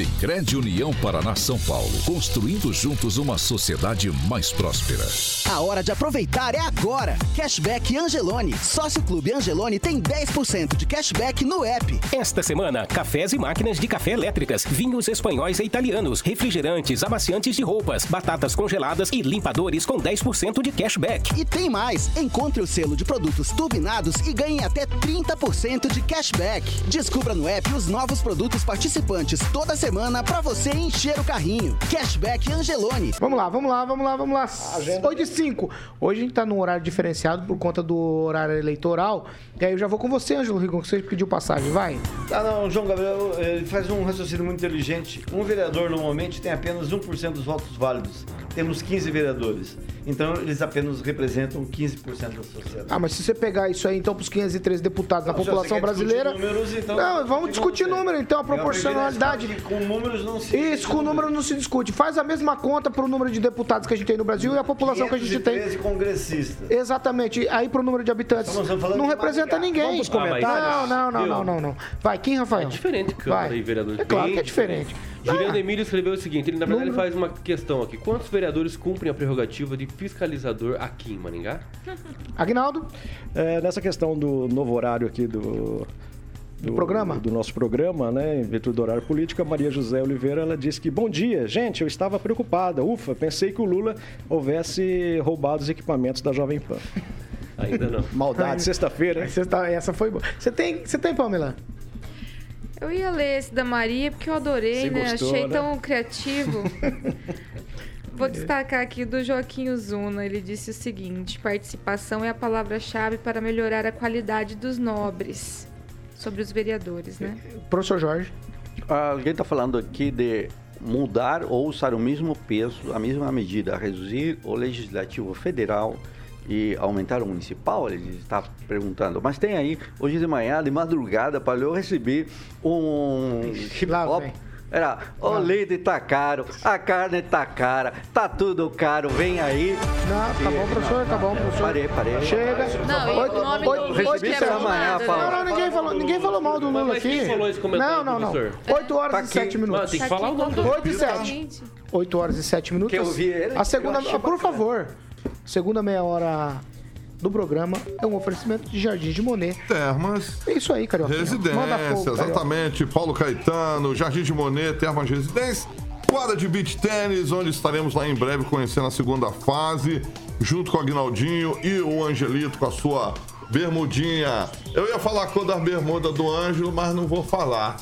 S4: Sicredi União Paraná São Paulo, construindo juntos uma sociedade mais próspera.
S12: A hora de aproveitar é agora. Cashback Angelone. Sócio Clube Angelone tem 10% de cashback no app.
S13: Esta semana, cafés e máquinas de café elétricas, vinhos espanhóis e italianos, refrigerantes, amaciantes de roupas, batatas congeladas e limpadores com 10% de cashback.
S12: E tem mais. Encontre o selo de produtos turbinados e ganhe até 30% de cashback. Descubra no app os novos produtos participantes toda semana para você encher o carrinho. Cashback Angelone.
S1: Vamos lá, vamos lá, vamos lá, vamos lá. Agenda. 8 de 5. Hoje a gente tá num horário diferenciado por conta do horário eleitoral. E aí eu já vou com você, Ângelo Rigon, que você pediu passagem, vai.
S7: Ah, não, João Gabriel, ele faz um raciocínio muito inteligente. Um vereador normalmente tem apenas 1% dos votos válidos. Temos 15 vereadores. Então, eles apenas representam 15% da sociedade.
S1: Ah, mas se você pegar isso aí, então, para os 513 deputados da população brasileira.
S7: Números, então,
S1: não, vamos discutir número, então, a proporcionalidade.
S7: Com números não se
S1: Isso, com número não se discute. Faz a mesma conta para o número de deputados que a gente tem no Brasil e a população que a gente tem.
S7: congressistas.
S1: Exatamente. Aí para o número de habitantes. Não representa ninguém. Vamos
S6: comentar.
S1: Não, não, não, não, não, não. Vai, quem, Rafael?
S6: É diferente, Câmara
S1: Vai.
S6: e vereador.
S1: É claro que é diferente.
S6: Juliano
S1: Ah.
S6: Emílio escreveu o seguinte: ele na verdade ele faz uma questão aqui. Quantos vereadores cumprem a prerrogativa de fiscalizador aqui em Maringá?
S1: Agnaldo?
S8: É, nessa questão do novo horário aqui do, do,
S1: programa?
S8: do nosso programa, né, em virtude do horário político, a Maria José Oliveira, ela disse que, bom dia, gente, eu estava preocupada, ufa, pensei que o Lula houvesse roubado os equipamentos da Jovem Pan.
S6: Ainda não.
S8: Maldade, sexta-feira.
S1: Sexta- Essa foi boa. Você tem, você tem, Pamela?
S9: Eu ia ler esse da Maria porque eu adorei,
S8: Você
S9: né?
S8: gostou,
S9: Achei
S8: né?
S9: tão criativo. (laughs) Vou destacar aqui do Joaquim Zuna. Ele disse o seguinte: participação é a palavra-chave para melhorar a qualidade dos nobres. Sobre os vereadores, né?
S1: Professor Jorge.
S10: Alguém está falando aqui de mudar ou usar o mesmo peso, a mesma medida, reduzir o legislativo federal e aumentar o municipal? Ele está perguntando. Mas tem aí, hoje de manhã, de madrugada, para eu receber um hip hop. Era, o leite tá caro, a carne tá cara, tá tudo caro, vem aí.
S1: Não, tá bom, professor, tá bom, professor.
S10: Parei, parei.
S1: Chega.
S9: Não, e
S1: Oito-
S9: o nome
S1: oito-
S9: do
S1: oito
S9: vídeo
S1: e
S9: é
S10: Paulo.
S9: né?
S1: Não, não, ninguém falou, ninguém falou mal do Lula
S6: Mas quem
S1: aqui.
S6: falou esse comentário
S1: Não, não,
S6: aqui,
S1: não.
S6: professor?
S1: 8 horas
S10: Tá
S1: e
S10: aqui.
S1: 7
S6: Não,
S1: minutos.
S6: tem que falar o nome do
S1: 8 e 7.
S9: Gente,
S1: 8 horas e 7 minutos.
S10: Que eu vi ele,
S1: A segunda, ah, por favor, segunda meia hora do programa é um oferecimento de Jardim de Monet.
S2: Termas.
S1: É isso aí, Carioca.
S2: Residência,
S1: fogo, Carioca.
S2: exatamente. Paulo Caetano, Jardim de Monet, Termas Residência. Quadra de beach tênis, onde estaremos lá em breve conhecendo a segunda fase, junto com o Aguinaldinho e o Angelito com a sua bermudinha. Eu ia falar a cor da bermuda do Ângelo, mas não vou falar.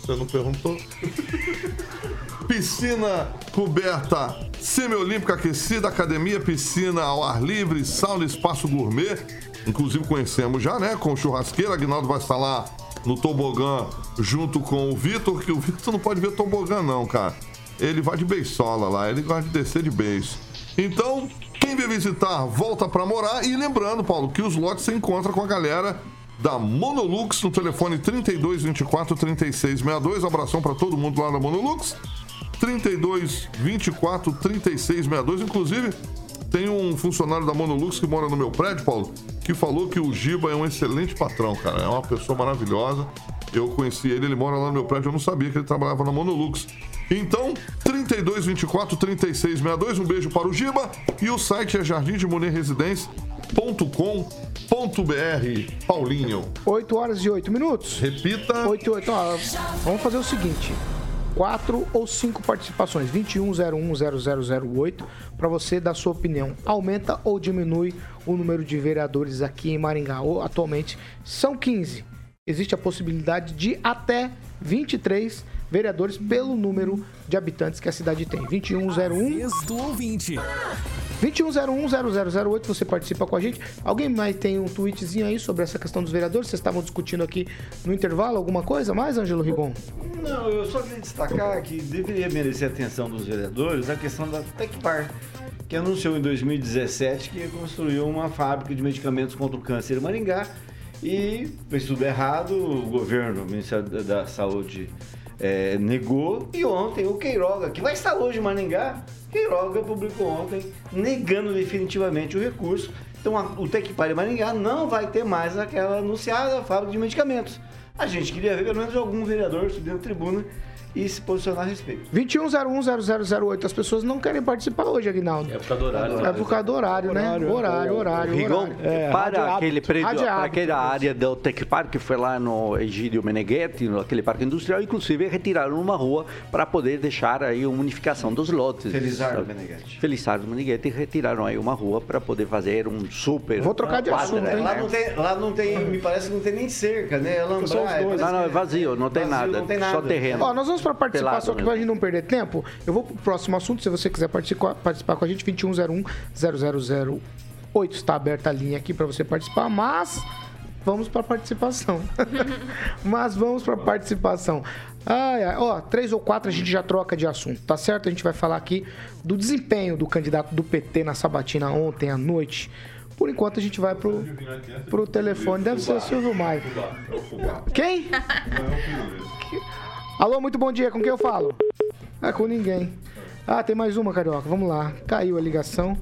S2: Você não perguntou? (laughs) Piscina coberta semiolímpica aquecida, academia, piscina ao ar livre, sauna, espaço gourmet. Inclusive conhecemos já, né? Com churrasqueira. Aguinaldo vai estar lá no tobogã junto com o Vitor, que o Vitor não pode ver tobogã, não, cara. Ele vai de beisola lá, ele gosta de descer de beijo. Então, quem vier visitar, volta pra morar. E lembrando, Paulo, que os lotes você encontra com a galera da Monolux no telefone 32 24 36 62. Abração pra todo mundo lá da Monolux. 32 24 36 62. Inclusive, tem um funcionário da Monolux que mora no meu prédio, Paulo, que falou que o Giba é um excelente patrão, cara. É uma pessoa maravilhosa. Eu conheci ele, ele mora lá no meu prédio, eu não sabia que ele trabalhava na Monolux. Então, 32 24 36 62. Um beijo para o Giba e o site é jardimdemonerresidência.com.br. Paulinho,
S1: 8 horas e 8 minutos.
S2: repita.
S1: 8 e 8. Ó, vamos fazer o seguinte. Quatro ou cinco participações, 21010008, para você dar sua opinião. Aumenta ou diminui o número de vereadores aqui em Maringá? Ou, atualmente são 15. Existe a possibilidade de até 23 vereadores pelo número de habitantes que a cidade tem. 2101
S11: Vez do ouvinte.
S1: 21010008, você participa com a gente. Alguém mais tem um tweetzinho aí sobre essa questão dos vereadores? Vocês estavam discutindo aqui no intervalo alguma coisa mais, Ângelo Rigon?
S7: Não, eu só queria destacar que deveria merecer a atenção dos vereadores a questão da Tecpar, que anunciou em 2017 que ia construir uma fábrica de medicamentos contra o câncer em Maringá e fez tudo errado, o governo, o Ministério da Saúde eh, negou e ontem o Queiroga, que vai estar hoje em Maringá, Queiroga publicou ontem negando definitivamente o recurso. Então a- o Tecpar Maringá não vai ter mais aquela anunciada fábrica de medicamentos. A gente queria ver pelo menos algum vereador subir na tribuna e se posicionar a respeito.
S1: 21010008. As pessoas não querem participar hoje, Aguinaldo.
S6: É por causa do horário.
S1: É por causa do horário, né? Horário, horário,
S10: Rigon,
S1: horário.
S8: É,
S10: para aquele prédio, para aquela área do Tec Park que foi lá no Egídio Meneghetti, naquele parque industrial, inclusive retiraram uma rua para poder deixar aí uma unificação dos lotes.
S7: Felizardo? Meneghetti.
S10: Felizardo Meneghetti retiraram aí uma rua para poder fazer um super.
S1: Vou trocar de
S10: quadra,
S1: assunto,
S10: né?
S7: Lá não tem, lá não tem, me parece que não tem nem cerca, né?
S8: Dois.
S7: parece
S10: Não, não, é vazio, não tem
S7: vazio,
S10: nada,
S7: não tem
S10: só
S7: nada.
S10: terreno.
S1: Ó, nós vamos para participação
S10: Pelado
S1: que pra
S10: mesmo.
S1: gente não perder tempo. Eu vou pro próximo assunto. Se você quiser participar, participar com a gente, 2101-0008. Está aberta a linha aqui para você participar, mas vamos para participação. (laughs) mas vamos para participação. Ai, ai. Ó, três ou quatro a gente já troca de assunto, tá certo? A gente vai falar aqui do desempenho do candidato do PT na sabatina ontem à noite. Por enquanto a gente vai pro, pro telefone. Deve ser o Silvio Maio. Quem? Alô, muito bom dia. Com quem eu falo? É com ninguém. Ah, tem mais uma, Carioca. Vamos lá. Caiu a ligação.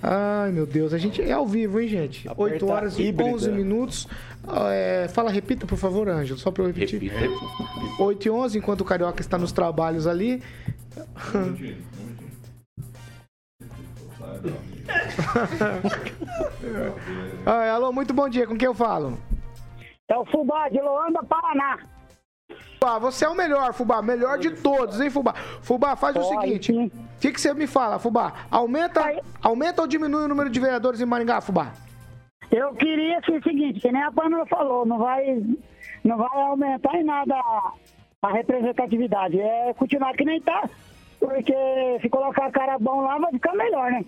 S1: Ai, meu Deus. A gente é ao vivo, hein, gente? 8 horas e
S8: híbrida.
S1: 11 minutos. Ah, é, fala, repita, por favor, Ângelo. Só pra eu repetir.
S6: Repita.
S1: 8 e 11, enquanto o Carioca está nos trabalhos ali. (laughs) Ai, alô, muito bom dia. Com quem eu falo?
S14: É o Fubá de Loanda, Paraná.
S1: Fubá, você é o melhor, Fubá. Melhor de todos, hein, Fubá? Fubá, faz o
S14: Ó, aí
S1: seguinte. O que, que você me fala, Fubá? Aumenta,
S14: Aí.
S1: aumenta ou diminui o número de vereadores em Maringá, Fubá?
S14: Eu queria ser o seguinte, que nem a Pamela falou, não vai, não vai aumentar em nada a, a representatividade. É continuar que nem tá, porque se colocar cara bom lá vai ficar melhor, né?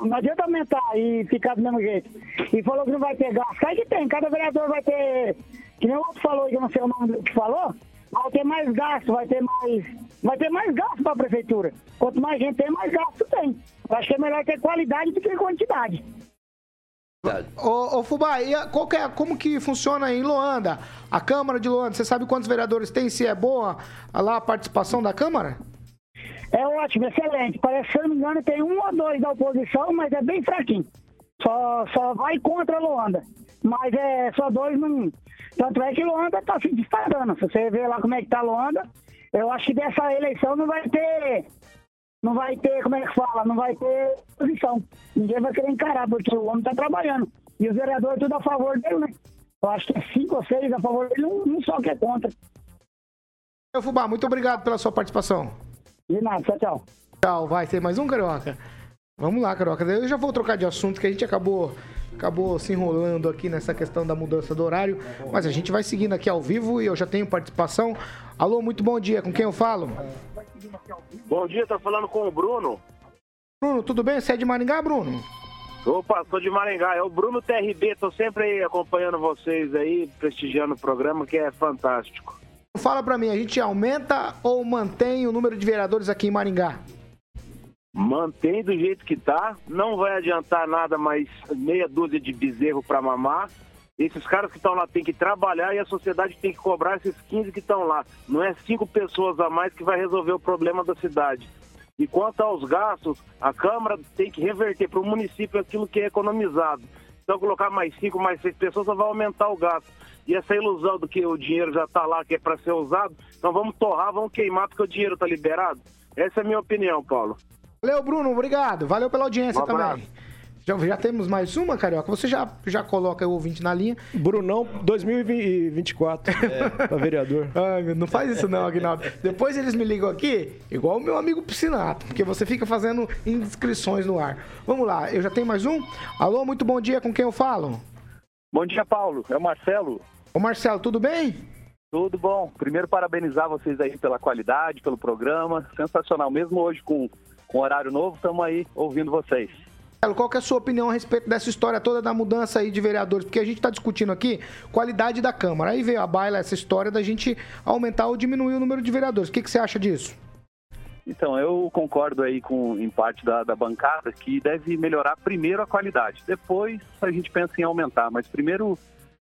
S14: Não adianta aumentar e ficar do mesmo jeito. E falou que não vai gasto. Sai que tem, cada vereador vai ter. Que nem o outro falou, que eu não sei o nome do que falou, vai ter mais gasto, vai ter mais. Vai ter mais gasto para a prefeitura. Quanto mais gente tem, mais gasto tem. Eu acho que é melhor ter qualidade do que quantidade.
S1: Ô, ô Fubá, qual que é, como que funciona em Loanda? A Câmara de Loanda, você sabe quantos vereadores tem? Se é boa a- lá a participação da Câmara?
S14: É ótimo, excelente. Parece, se eu não me engano, tem um ou dois da oposição, mas é bem fraquinho. Só, só vai contra a Luanda. Mas é só dois não. Tanto é que Luanda tá se destacando. Se você ver lá como é que tá Luanda, eu acho que dessa eleição não vai ter. Não vai ter, como é que fala? Não vai ter posição. Ninguém vai querer encarar, porque o homem tá trabalhando. E os vereadores tudo a favor dele, né? Eu acho que é cinco ou seis a favor dele, um, um só que é contra.
S1: Ô Fubá, muito obrigado pela sua participação.
S14: De nada, tchau, tchau.
S1: Tchau, vai, tem mais um, Carioca? Vamos lá, Carioca. Eu já vou trocar de assunto, que a gente acabou, acabou se enrolando aqui nessa questão da mudança do horário. Mas a gente vai seguindo aqui ao vivo e eu já tenho participação. Alô, muito bom dia. Com quem eu falo?
S15: Bom dia, tô falando com o Bruno.
S1: Bruno, tudo bem? Você é de Maringá, Bruno?
S15: Opa, sou de Maringá. É o Bruno TRB, tô sempre aí acompanhando vocês aí, prestigiando o programa, que é fantástico.
S1: Fala pra mim, a gente aumenta ou mantém o número de vereadores aqui em Maringá?
S15: Mantém do jeito que tá, não vai adiantar nada mais meia dúzia de bezerro pra mamar. Esses caras que estão lá têm que trabalhar e a sociedade tem que cobrar esses 15 que estão lá. Não é cinco pessoas a mais que vai resolver o problema da cidade. E quanto aos gastos, a Câmara tem que reverter para o município aquilo que é economizado. Então, colocar mais cinco, mais seis pessoas só vai aumentar o gasto. E essa ilusão do que o dinheiro já está lá, que é para ser usado, então vamos torrar, vamos queimar, porque o dinheiro está liberado. Essa é a minha opinião, Paulo.
S1: Valeu, Bruno, obrigado. Valeu pela audiência
S15: Um
S1: também. Já, já temos mais uma, Carioca? Você já, já coloca o ouvinte na linha.
S8: Brunão 2024, (laughs) pra vereador.
S1: Ai, não faz isso não, Aguinaldo. Depois eles me ligam aqui, igual o meu amigo Piscinato, porque você fica fazendo indiscrições no ar. Vamos lá, eu já tenho mais um? Alô, muito bom dia, com quem eu falo?
S16: Bom dia, Paulo. É o Marcelo.
S1: Ô, Marcelo, tudo bem?
S16: Tudo bom. Primeiro, parabenizar vocês aí pela qualidade, pelo programa. Sensacional. Mesmo hoje com, com horário novo, estamos aí ouvindo vocês.
S1: Qual que é a sua opinião a respeito dessa história toda da mudança aí de vereadores? Porque a gente está discutindo aqui qualidade da Câmara. Aí veio a baila essa história da gente aumentar ou diminuir o número de vereadores. O que, que você acha disso?
S16: Então, eu concordo aí com em parte da, da bancada que deve melhorar primeiro a qualidade. Depois a gente pensa em aumentar, mas primeiro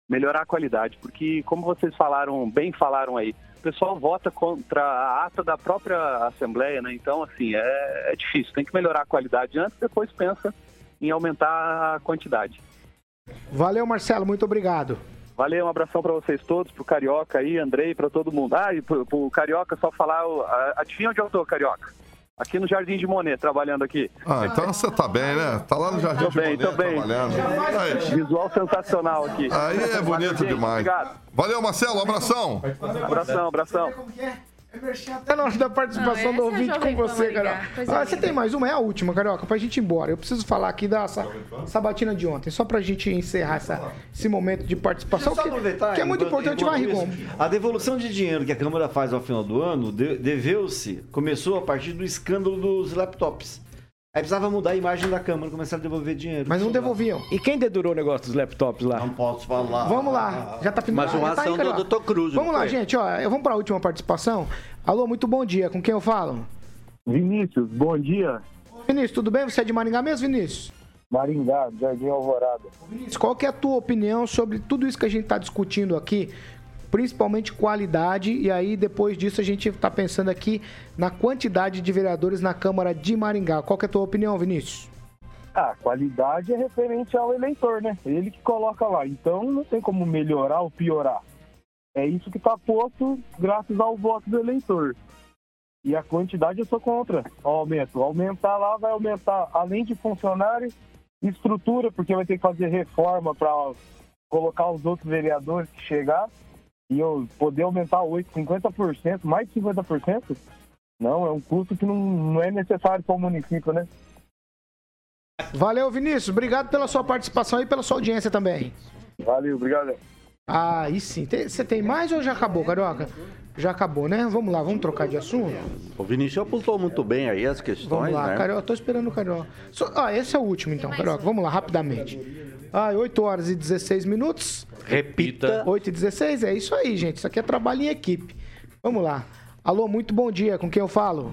S16: melhorar a qualidade, porque como vocês falaram, bem falaram aí, o pessoal vota contra a ata da própria Assembleia, né? Então, assim, é, é difícil. Tem que melhorar a qualidade antes, depois pensa em aumentar a quantidade.
S1: Valeu, Marcelo, muito obrigado.
S16: Valeu, um abração para vocês todos, pro Carioca aí, Andrei, para todo mundo. Ah, e pro, pro Carioca só falar, adivinha onde eu tô, Carioca? Aqui no Jardim de Monet, trabalhando aqui.
S2: Ah, então você tá bem, né? Tá lá no Jardim
S16: Tô
S2: de
S16: bem,
S2: Monet
S16: bem.
S2: trabalhando. Aí.
S16: Visual sensacional aqui.
S2: Aí é bonito
S16: Valeu,
S2: demais.
S16: Obrigado.
S2: Valeu, Marcelo, abração.
S16: Abração, abração.
S1: Até na hora da participação
S9: Não,
S1: do
S9: essa é
S1: ouvinte com você,
S9: Maringá,
S1: Carioca.
S9: coisa
S1: Ah, você
S9: linda.
S1: tem mais uma? É a última, Carioca, pra gente ir embora. Eu preciso falar aqui da sa- sabatina de ontem, só pra gente encerrar essa- esse momento de participação, que,
S7: só aproveitar,
S1: que é muito importante, vai, Rigon.
S7: A devolução de dinheiro que a Câmara faz ao final do ano de- deveu-se, começou a partir do escândalo dos laptops. Aí precisava mudar a imagem da Câmara, começar a devolver dinheiro.
S1: Mas não devolviam.
S8: E quem dedurou o negócio dos laptops lá?
S7: Não posso falar.
S1: Vamos lá, já tá
S10: Mas uma
S1: tá aí,
S10: ação do
S1: Carioca.
S10: Dr. Cruz,
S1: Vamos lá,
S10: foi?
S1: gente, ó, eu- vamos pra última participação. Alô, muito bom dia, com quem eu falo?
S16: Vinícius, bom dia.
S1: Vinícius, tudo bem? Você é de Maringá mesmo, Vinícius?
S16: Maringá, Jardim Alvorada.
S1: Vinícius, qual que é a tua opinião sobre tudo isso que a gente está discutindo aqui, principalmente qualidade, e aí depois disso a gente está pensando aqui na quantidade de vereadores na Câmara de Maringá. Qual que é a tua opinião, Vinícius?
S16: Ah, qualidade é referente ao eleitor, né? Ele que coloca lá. Então não tem como melhorar ou piorar. É isso que está posto graças ao voto do eleitor. E a quantidade eu sou contra o aumento. Aumentar lá vai aumentar, além de funcionários, estrutura, porque vai ter que fazer reforma para colocar os outros vereadores que chegar. E eu poder aumentar 8, 50%, mais de 50%, não, é um custo que não, não é necessário para o município, né?
S1: Valeu, Vinícius. Obrigado pela sua participação e pela sua audiência também.
S16: Valeu, obrigado.
S1: Ah, aí sim. Você tem mais ou já acabou, Carioca? Já acabou, né? Vamos lá, vamos trocar de assunto?
S10: O Vinícius apontou muito bem aí as questões,
S1: Vamos lá,
S10: né?
S1: Carioca. Tô esperando o Carioca. Ah, esse é o último então, Carioca. Vamos lá, rapidamente. Ah, 8 horas e 16 minutos.
S6: Repita.
S1: 8 e 16, é isso aí, gente. Isso aqui é trabalho em equipe. Vamos lá. Alô, muito bom dia. Com quem eu falo?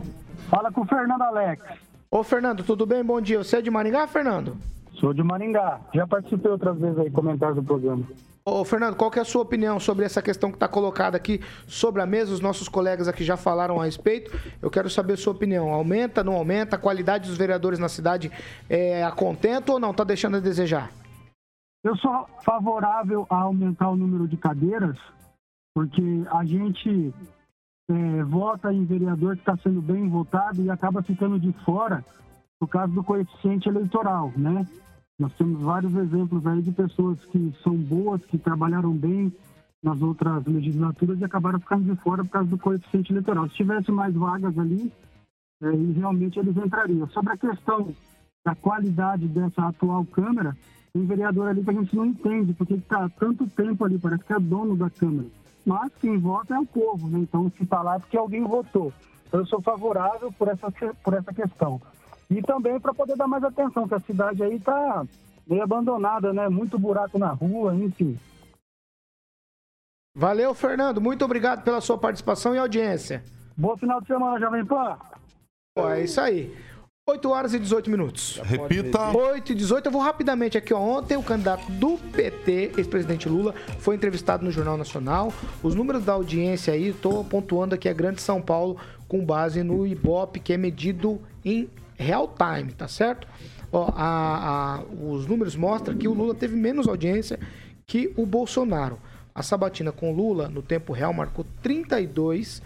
S14: Fala com o Fernando Alex.
S1: Ô, Fernando, tudo bem? Bom dia. Você é de Maringá, Fernando?
S17: Sou de Maringá. Já participei outras vezes aí, comentários do programa.
S1: Ô, Fernando, qual que é a sua opinião sobre essa questão que está colocada aqui sobre a mesa? Os nossos colegas aqui já falaram a respeito. Eu quero saber a sua opinião. Aumenta, não aumenta? A qualidade dos vereadores na cidade é a contento ou não? Está deixando a desejar?
S17: Eu sou favorável a aumentar o número de cadeiras, porque a gente é, vota em vereador que está sendo bem votado e acaba ficando de fora por causa do coeficiente eleitoral, né? Nós temos vários exemplos aí de pessoas que são boas, que trabalharam bem nas outras legislaturas e acabaram ficando de fora por causa do coeficiente eleitoral. Se tivesse mais vagas ali, é, realmente eles entrariam. Sobre a questão da qualidade dessa atual Câmara, tem vereador ali que a gente não entende, porque está tanto tempo ali, parece que é dono da Câmara. Mas quem vota é o povo, né? Então se está lá é porque alguém votou. Então, eu sou favorável por essa, por essa questão. E também para poder dar mais atenção, que a cidade aí está meio abandonada, né? Muito buraco na rua, enfim.
S1: Valeu, Fernando. Muito obrigado pela sua participação e audiência.
S17: Bom final de semana, Jovem Pan.
S1: Pô, é isso aí. 8 horas e 18 minutos.
S2: Repita.
S1: 8 e 18. Eu vou rapidamente aqui. Ó. Ontem, o candidato do PT, ex-presidente Lula, foi entrevistado no Jornal Nacional. Os números da audiência aí, estou pontuando aqui a Grande São Paulo, com base no Ibope, que é medido em real time, tá certo? Ó, a, a, os números mostram que o Lula teve menos audiência que o Bolsonaro. A sabatina com Lula, no tempo real, marcou 32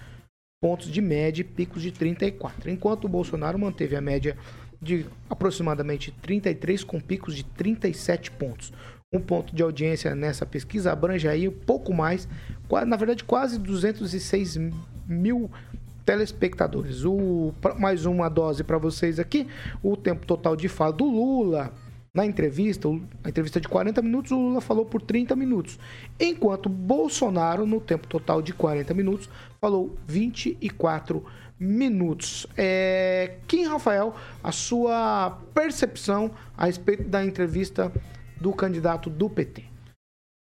S1: pontos de média e picos de 34, enquanto o Bolsonaro manteve a média de aproximadamente 33 com picos de 37 pontos. Um ponto de audiência nessa pesquisa abrange aí um pouco mais, na verdade quase 206 mil telespectadores. O, mais uma dose para vocês aqui. O tempo total de fala do Lula na entrevista, a entrevista de 40 minutos, o Lula falou por 30 minutos. Enquanto Bolsonaro, no tempo total de 40 minutos, falou 24 minutos. É, Kim Rafael, a sua percepção a respeito da entrevista do candidato do PT.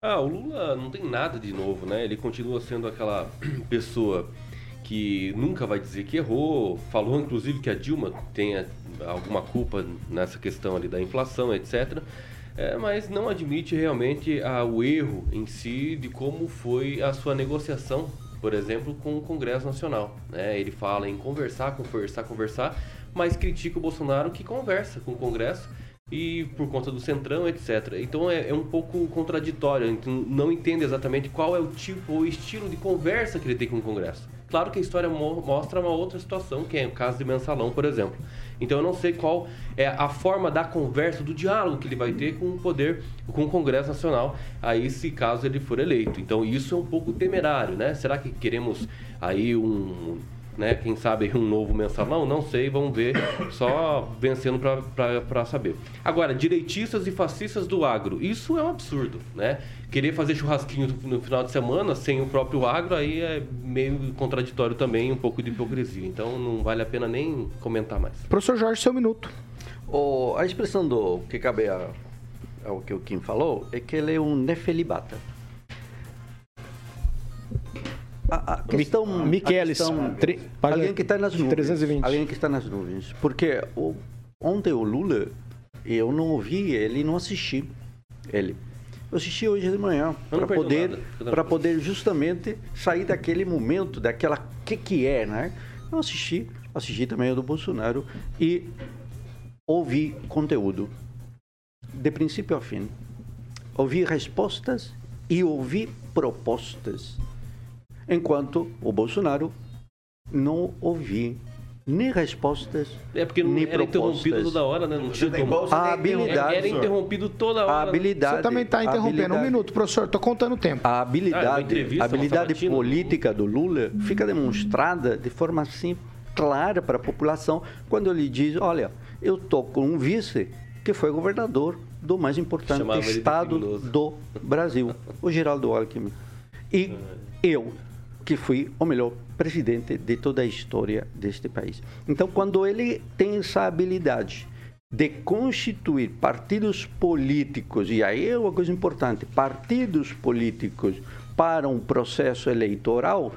S6: Ah, o Lula não tem nada de novo, né? Ele continua sendo aquela (clears throat) pessoa que nunca vai dizer que errou, falou inclusive que a Dilma tenha alguma culpa nessa questão ali da inflação, etc. É, mas não admite realmente ah, o erro em si de como foi a sua negociação, por exemplo, com o Congresso Nacional. Né? Ele fala em conversar, conversar, conversar, mas critica o Bolsonaro que conversa com o Congresso e por conta do centrão, etc. Então é, é, um pouco contraditório, então não entende exatamente qual é o tipo ou estilo de conversa que ele tem com o Congresso. Claro que a história mo mostra uma outra situação, que é o caso de mensalão, por exemplo. Então eu não sei qual é a forma da conversa, do diálogo que ele vai ter com o poder, com o Congresso Nacional, aí se caso ele for eleito. Então isso é um pouco temerário, né? Será que queremos aí um né? Quem sabe um novo mensalão, não sei, vamos ver, só vencendo para saber. Agora, direitistas e fascistas do agro, isso é um absurdo, né? Querer fazer churrasquinho no final de semana sem o próprio agro, aí é meio contraditório também, um pouco de hipocrisia. Então não vale a pena nem comentar mais.
S1: Professor Jorge, seu minuto.
S10: Oh, a expressão do que cabe ao que o Kim falou é que ele é um nefelibata a, a questão.
S8: Miquelis,
S10: a questão, tri, alguém que está nas nuvens. 320. Alguém que está nas nuvens. Porque o, ontem o Lula, eu não ouvi ele, não assisti ele. Eu assisti hoje de manhã para poder, para poder justamente sair daquele momento, daquela que que é, né? Eu assisti, assisti também o do Bolsonaro e ouvi conteúdo de princípio ao fim. Ouvi respostas e ouvi propostas enquanto o Bolsonaro não ouvi nem respostas,
S6: é porque não
S10: nem
S6: era
S10: propostas.
S6: interrompido toda hora, né? Não tinha
S10: como. A habilidade.
S6: Era interrompido toda hora.
S10: A habilidade.
S1: Você também está interrompendo. um minuto, professor. Estou contando o tempo.
S10: A habilidade, ah, a habilidade política do Lula fica demonstrada de forma assim clara para a população quando ele diz: olha, eu tô com um vice que foi governador do mais importante Chamava estado do Brasil, o Geraldo Alckmin. E (laughs) eu que fui o melhor presidente de toda a história deste país. Então, quando ele tem essa habilidade de constituir partidos políticos, e aí é uma coisa importante, partidos políticos para um processo eleitoral,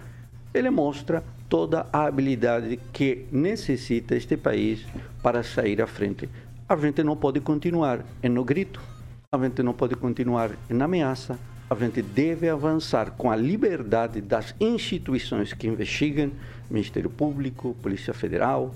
S10: ele mostra toda a habilidade que necessita este país para sair à frente. a gente não pode continuar no grito, a gente não pode continuar na ameaça, a gente deve avançar com a liberdade das instituições que investigam, Ministério Público, Polícia Federal,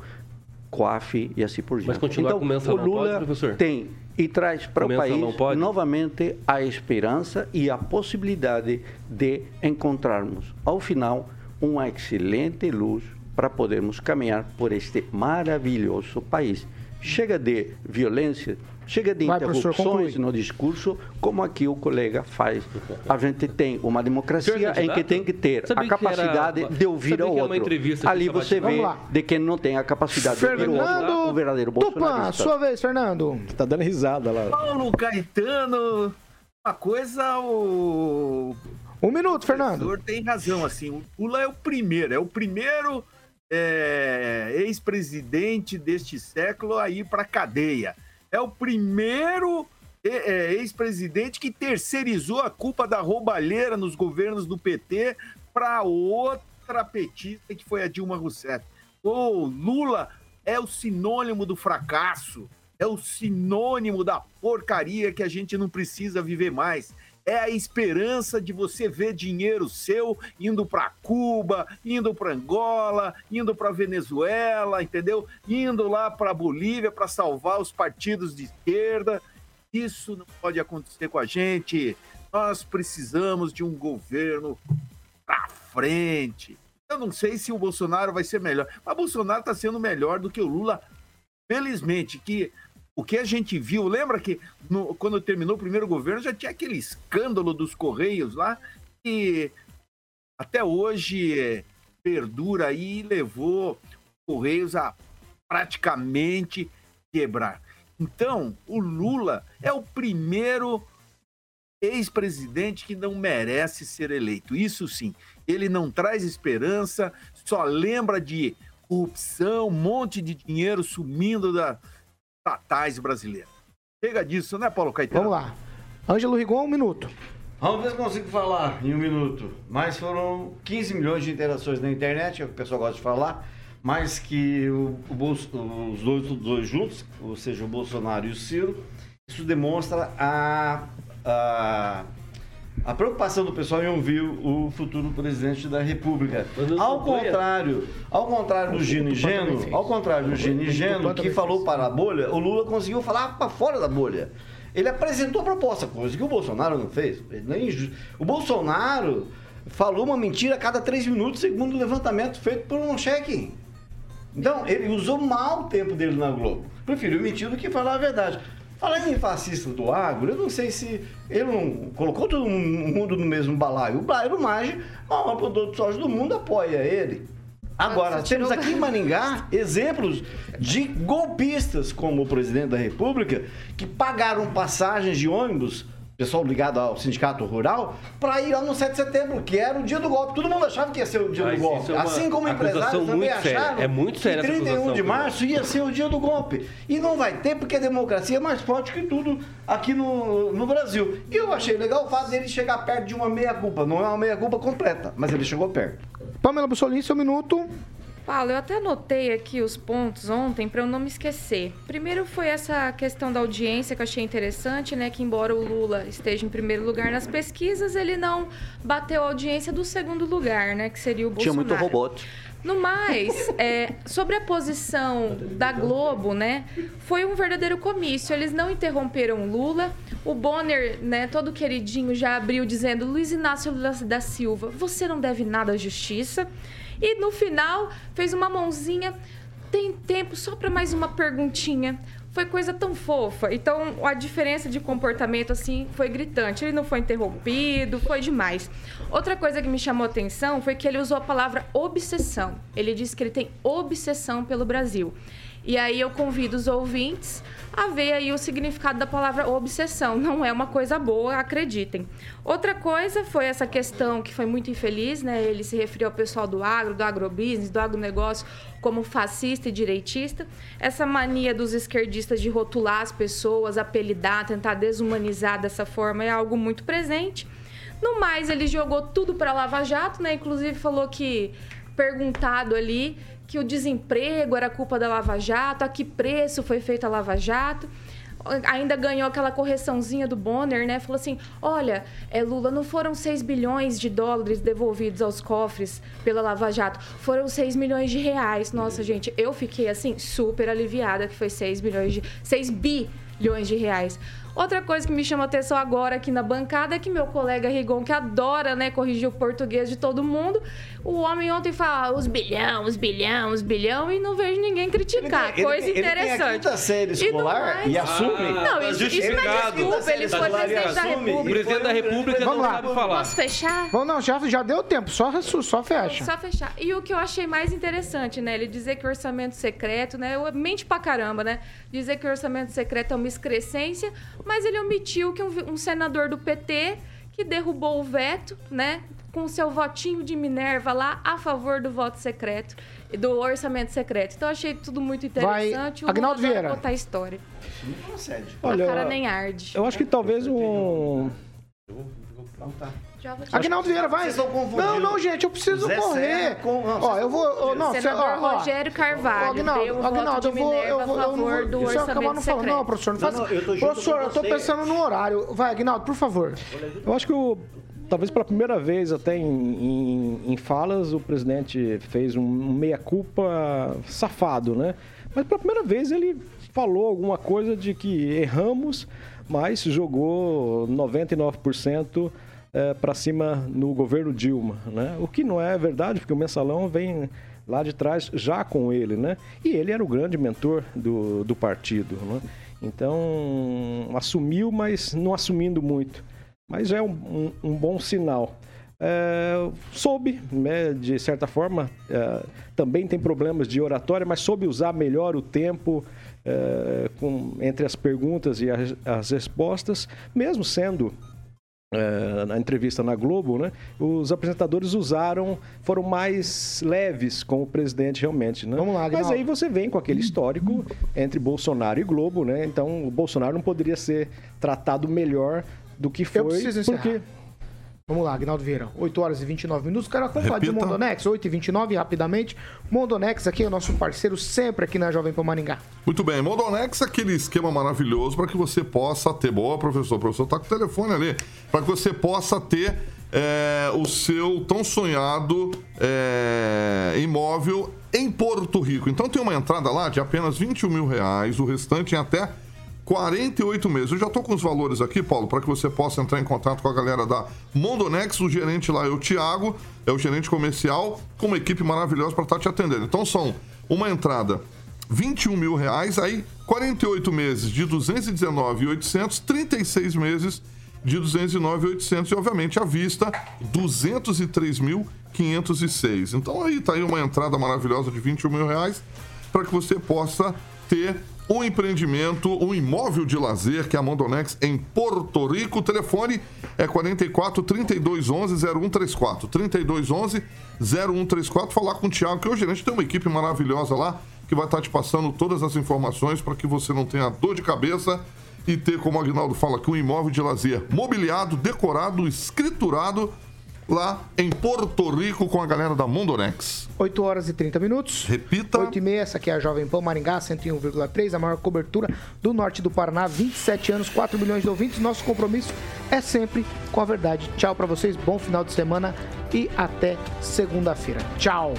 S10: COAF e assim por diante.
S6: Mas continuar
S10: então,
S6: com mensalão
S10: o Lula
S6: pode, professor?
S10: tem e traz para o país
S6: pode?
S10: novamente a esperança e a possibilidade de encontrarmos, ao final, uma excelente luz para podermos caminhar por este maravilhoso país. Chega de violência, chega de
S1: Vai,
S10: interrupções no discurso, como aqui o colega faz. A gente tem uma democracia em que tem que ter
S6: sabia
S10: a
S6: que era-
S10: capacidade de ouvir
S6: sabia
S10: ao
S6: é
S10: outro. Ali você vê de quem não tem a capacidade de ouvir o outro,
S1: Fernando
S10: o verdadeiro
S1: Tupan,
S10: bolsonarista.
S1: sua vez, Fernando.
S8: Tá dando risada lá.
S5: Paulo Caetano, uma coisa o.
S1: Um minuto,
S5: O
S1: Fernando.
S5: senhor tem razão, assim. O Lula é o primeiro, é o primeiro é, ex-presidente deste século a ir para cadeia. É o primeiro é, é, ex-presidente que terceirizou a culpa da roubalheira nos governos do PT para outra petista que foi a Dilma Rousseff. O Lula é o sinônimo do fracasso, é o sinônimo da porcaria que a gente não precisa viver mais. É a esperança de você ver dinheiro seu indo para Cuba, indo para Angola, indo para Venezuela, entendeu? Indo lá para Bolívia para salvar os partidos de esquerda. Isso não pode acontecer com a gente. Nós precisamos de um governo para frente. Eu não sei se o Bolsonaro vai ser melhor, mas Bolsonaro está sendo melhor do que o Lula, felizmente. Que o que a gente viu, lembra que no- quando terminou o primeiro governo já tinha aquele escândalo dos Correios lá, que até hoje é, perdura e levou os Correios a praticamente quebrar. Então, o Lula é o primeiro ex-presidente que não merece ser eleito. Isso sim, ele não traz esperança, só lembra de corrupção, um monte de dinheiro sumindo das estatais brasileiras. Chega disso, né, Paulo Caetano?
S1: Vamos lá. Ângelo Rigon, um minuto.
S7: Vamos ver se consigo falar em um minuto. Mas foram 15 milhões de interações na internet, é o que o pessoal gosta de falar. Mais que o, o Bolso- os dois, dois juntos, ou seja, o Bolsonaro e o Ciro. Isso demonstra a, a, a preocupação do pessoal em ouvir o futuro presidente da República. Ao contrário, ao contrário do Gino Geno, ao contrário do Gino que falou para a bolha, o Lula conseguiu falar para fora da bolha. Ele apresentou a proposta, coisa que o Bolsonaro não fez. Nem ju- O Bolsonaro falou uma mentira a cada três minutos, segundo o levantamento feito por um cheque. Então, ele usou mal o tempo dele na Globo. Preferiu mentir do que falar a verdade. Falando em fascista do agro, eu não sei se ele não colocou todo mundo no mesmo balaio. O Blairo Maggi, o maior produtor de soja do mundo, apoia ele. Agora, temos aqui em Maringá exemplos de golpistas, como o presidente da República, que pagaram passagens de ônibus, pessoal ligado ao sindicato rural, para ir lá no 7 de setembro, que era o dia do golpe. Todo mundo achava que ia ser o dia
S6: Mas
S7: do golpe.
S6: é uma
S7: assim como empresários também
S6: muito séria.
S7: acharam
S6: É muito séria
S7: que
S6: essa
S7: 31 de março ia ser o dia do golpe. E não vai ter, porque a democracia é mais forte que tudo aqui no, no Brasil. E eu achei legal o fato dele chegar perto de uma meia-culpa. Não é uma meia-culpa completa, mas ele chegou perto.
S1: Pamela Bussolini, seu minuto.
S9: Paulo, eu até anotei aqui os pontos ontem para eu não me esquecer. Primeiro foi essa questão da audiência que eu achei interessante, né? Que embora o Lula esteja em primeiro lugar nas pesquisas, ele não bateu a audiência do segundo lugar, né? Que seria o
S10: Tinha
S9: Bolsonaro.
S10: muito robôs.
S9: No mais, é, sobre a posição da Globo, né? Foi um verdadeiro comício. Eles não interromperam o Lula. O Bonner, né, todo queridinho, já abriu dizendo: Luiz Inácio Lula da Silva, você não deve nada à justiça. E no final, fez uma mãozinha. Tem tempo só para mais uma perguntinha. Foi coisa tão fofa. Então, a diferença de comportamento, assim, foi gritante. Ele não foi interrompido, foi demais. Outra coisa que me chamou atenção foi que ele usou a palavra obsessão. Ele disse que ele tem obsessão pelo Brasil. E aí eu convido os ouvintes a ver aí o significado da palavra obsessão. Não é uma coisa boa, acreditem. Outra coisa foi essa questão que foi muito infeliz, né? Ele se referiu ao pessoal do agro, do agrobusiness, do agronegócio como fascista e direitista. Essa mania dos esquerdistas de rotular as pessoas, apelidar, tentar desumanizar dessa forma é algo muito presente. No mais, ele jogou tudo para Lava Jato, né? Inclusive falou que perguntado ali que o desemprego era culpa da Lava Jato, a que preço foi feita a Lava Jato ainda ganhou aquela correçãozinha do Bonner, né? Falou assim: olha, é, Lula, não foram 6 bilhões de dólares devolvidos aos cofres pela Lava Jato, foram 6 milhões de reais. Nossa, gente, eu fiquei assim, super aliviada que foi 6 bilhões de. 6 bilhões de reais. Outra coisa que me chama atenção agora aqui na bancada é que meu colega Rigon, que adora né, corrigir o português de todo mundo, o homem ontem fala os bilhão, os bilhão, os bilhão, e não vejo ninguém criticar.
S7: Ele,
S9: coisa
S7: ele,
S9: interessante. Ele tem a
S7: quinta série escolar e, e assume.
S9: Ah, não, isso, isso não é desculpa, ele foi presidente da República.
S6: O presidente da República
S1: Vamos
S6: não
S1: lá.
S6: sabe falar.
S9: Posso fechar?
S1: Vamos, não, já, já deu tempo, só, só fecha.
S9: Só fechar. E o que eu achei mais interessante, né? Ele dizer que o orçamento secreto, né? Mente pra caramba, né? Dizer que o orçamento secreto é uma excrescência, mas ele omitiu que um, um senador do PT que derrubou o veto, né? Com seu votinho de Minerva lá a favor do voto secreto e do orçamento secreto. Então achei tudo muito interessante.
S1: Vai, Agnaldo Vieira.
S9: contar a história.
S8: Olha,
S9: a cara nem arde.
S8: Eu acho que talvez um.
S1: Agnaldo Vieira, vai. Não, não, gente, eu preciso
S7: Zé
S1: correr.
S7: Com- não,
S1: ó, eu vou. ó, não, cê-
S9: Senador
S1: ó, ó.
S9: Rogério Carvalho
S1: Agnaldo,
S9: um
S1: Agnaldo, eu
S9: de
S1: vou, eu vou,
S9: a
S1: eu não
S9: favor
S1: vou,
S9: do
S1: isso eu acabar
S9: orçamento
S1: não falando.
S9: secreto.
S1: Não, professor, não
S7: Não,
S1: faz.
S7: não, eu
S1: professor, eu tô
S7: você.
S1: pensando no horário. Vai, Agnaldo, por favor.
S8: Eu acho que o, talvez pela primeira vez até em, em- em falas o presidente fez um meia-culpa safado, né? Mas pela primeira vez ele falou alguma coisa de que erramos, mas jogou 99% para cima no governo Dilma, né? O que não é verdade, porque o mensalão vem lá de trás já com ele, né? E ele era o grande mentor do, do partido, né? Então, assumiu, mas não assumindo muito. Mas é um, um- um bom sinal. É, soube, né, de certa forma, é, também tem problemas de oratória, mas soube usar melhor o tempo é, com- entre as perguntas e as, as respostas, mesmo sendo é, na entrevista na Globo, né, os apresentadores usaram, foram mais leves com o presidente realmente. Né?
S1: Vamos lá,
S8: Mas
S1: Aguinaldo.
S8: aí você vem com aquele histórico entre Bolsonaro e Globo, né? Então o Bolsonaro não poderia ser tratado melhor do que foi.
S1: Eu preciso encerrar.
S8: porque
S1: Vamos lá, Agnaldo Vieira. 8 horas e 29 minutos. Quero acompanhar de
S2: Repita.
S1: Mondonex, 8 e 29 rapidamente. Mondonex aqui é o nosso parceiro sempre aqui na Jovem Pan Maringá.
S2: Muito bem, Modonex é aquele esquema maravilhoso para que você possa ter. Boa, professor. O professor está com o telefone ali. Para que você possa ter é, o seu tão sonhado é, imóvel em Porto Rico. Então tem uma entrada lá de apenas 21 mil reais, o restante em até 48 meses. Eu já estou com os valores aqui, Paulo, para que você possa entrar em contato com a galera da Mondonex. O gerente lá é o Thiago, é o gerente comercial, com uma equipe maravilhosa para estar te atendendo. Então são uma entrada 21 mil reais, aí 48 meses de 219,800, 36 meses de 209,800 e obviamente à vista 203.506. Então aí tá aí uma entrada maravilhosa de 21 mil reais para que você possa ter um empreendimento, um imóvel de lazer que é a Mondonex em Porto Rico. O telefone é 44 32 11 0134. 32 11 0134. Falar com o Thiago, que é o gerente tem uma equipe maravilhosa lá que vai estar te passando todas as informações para que você não tenha dor de cabeça e ter, como o Agnaldo fala aqui, um imóvel de lazer mobiliado, decorado, escriturado lá em Porto Rico com a galera da Mondonex.
S1: 8 horas e 30 minutos.
S2: Repita.
S1: 8 e meia, essa aqui é a Jovem Pan Maringá, 101,3, a maior cobertura do norte do Paraná, 27 anos, 4 milhões de ouvintes. Nosso compromisso é sempre com a verdade. Tchau pra vocês, bom final de semana e até segunda-feira. Tchau.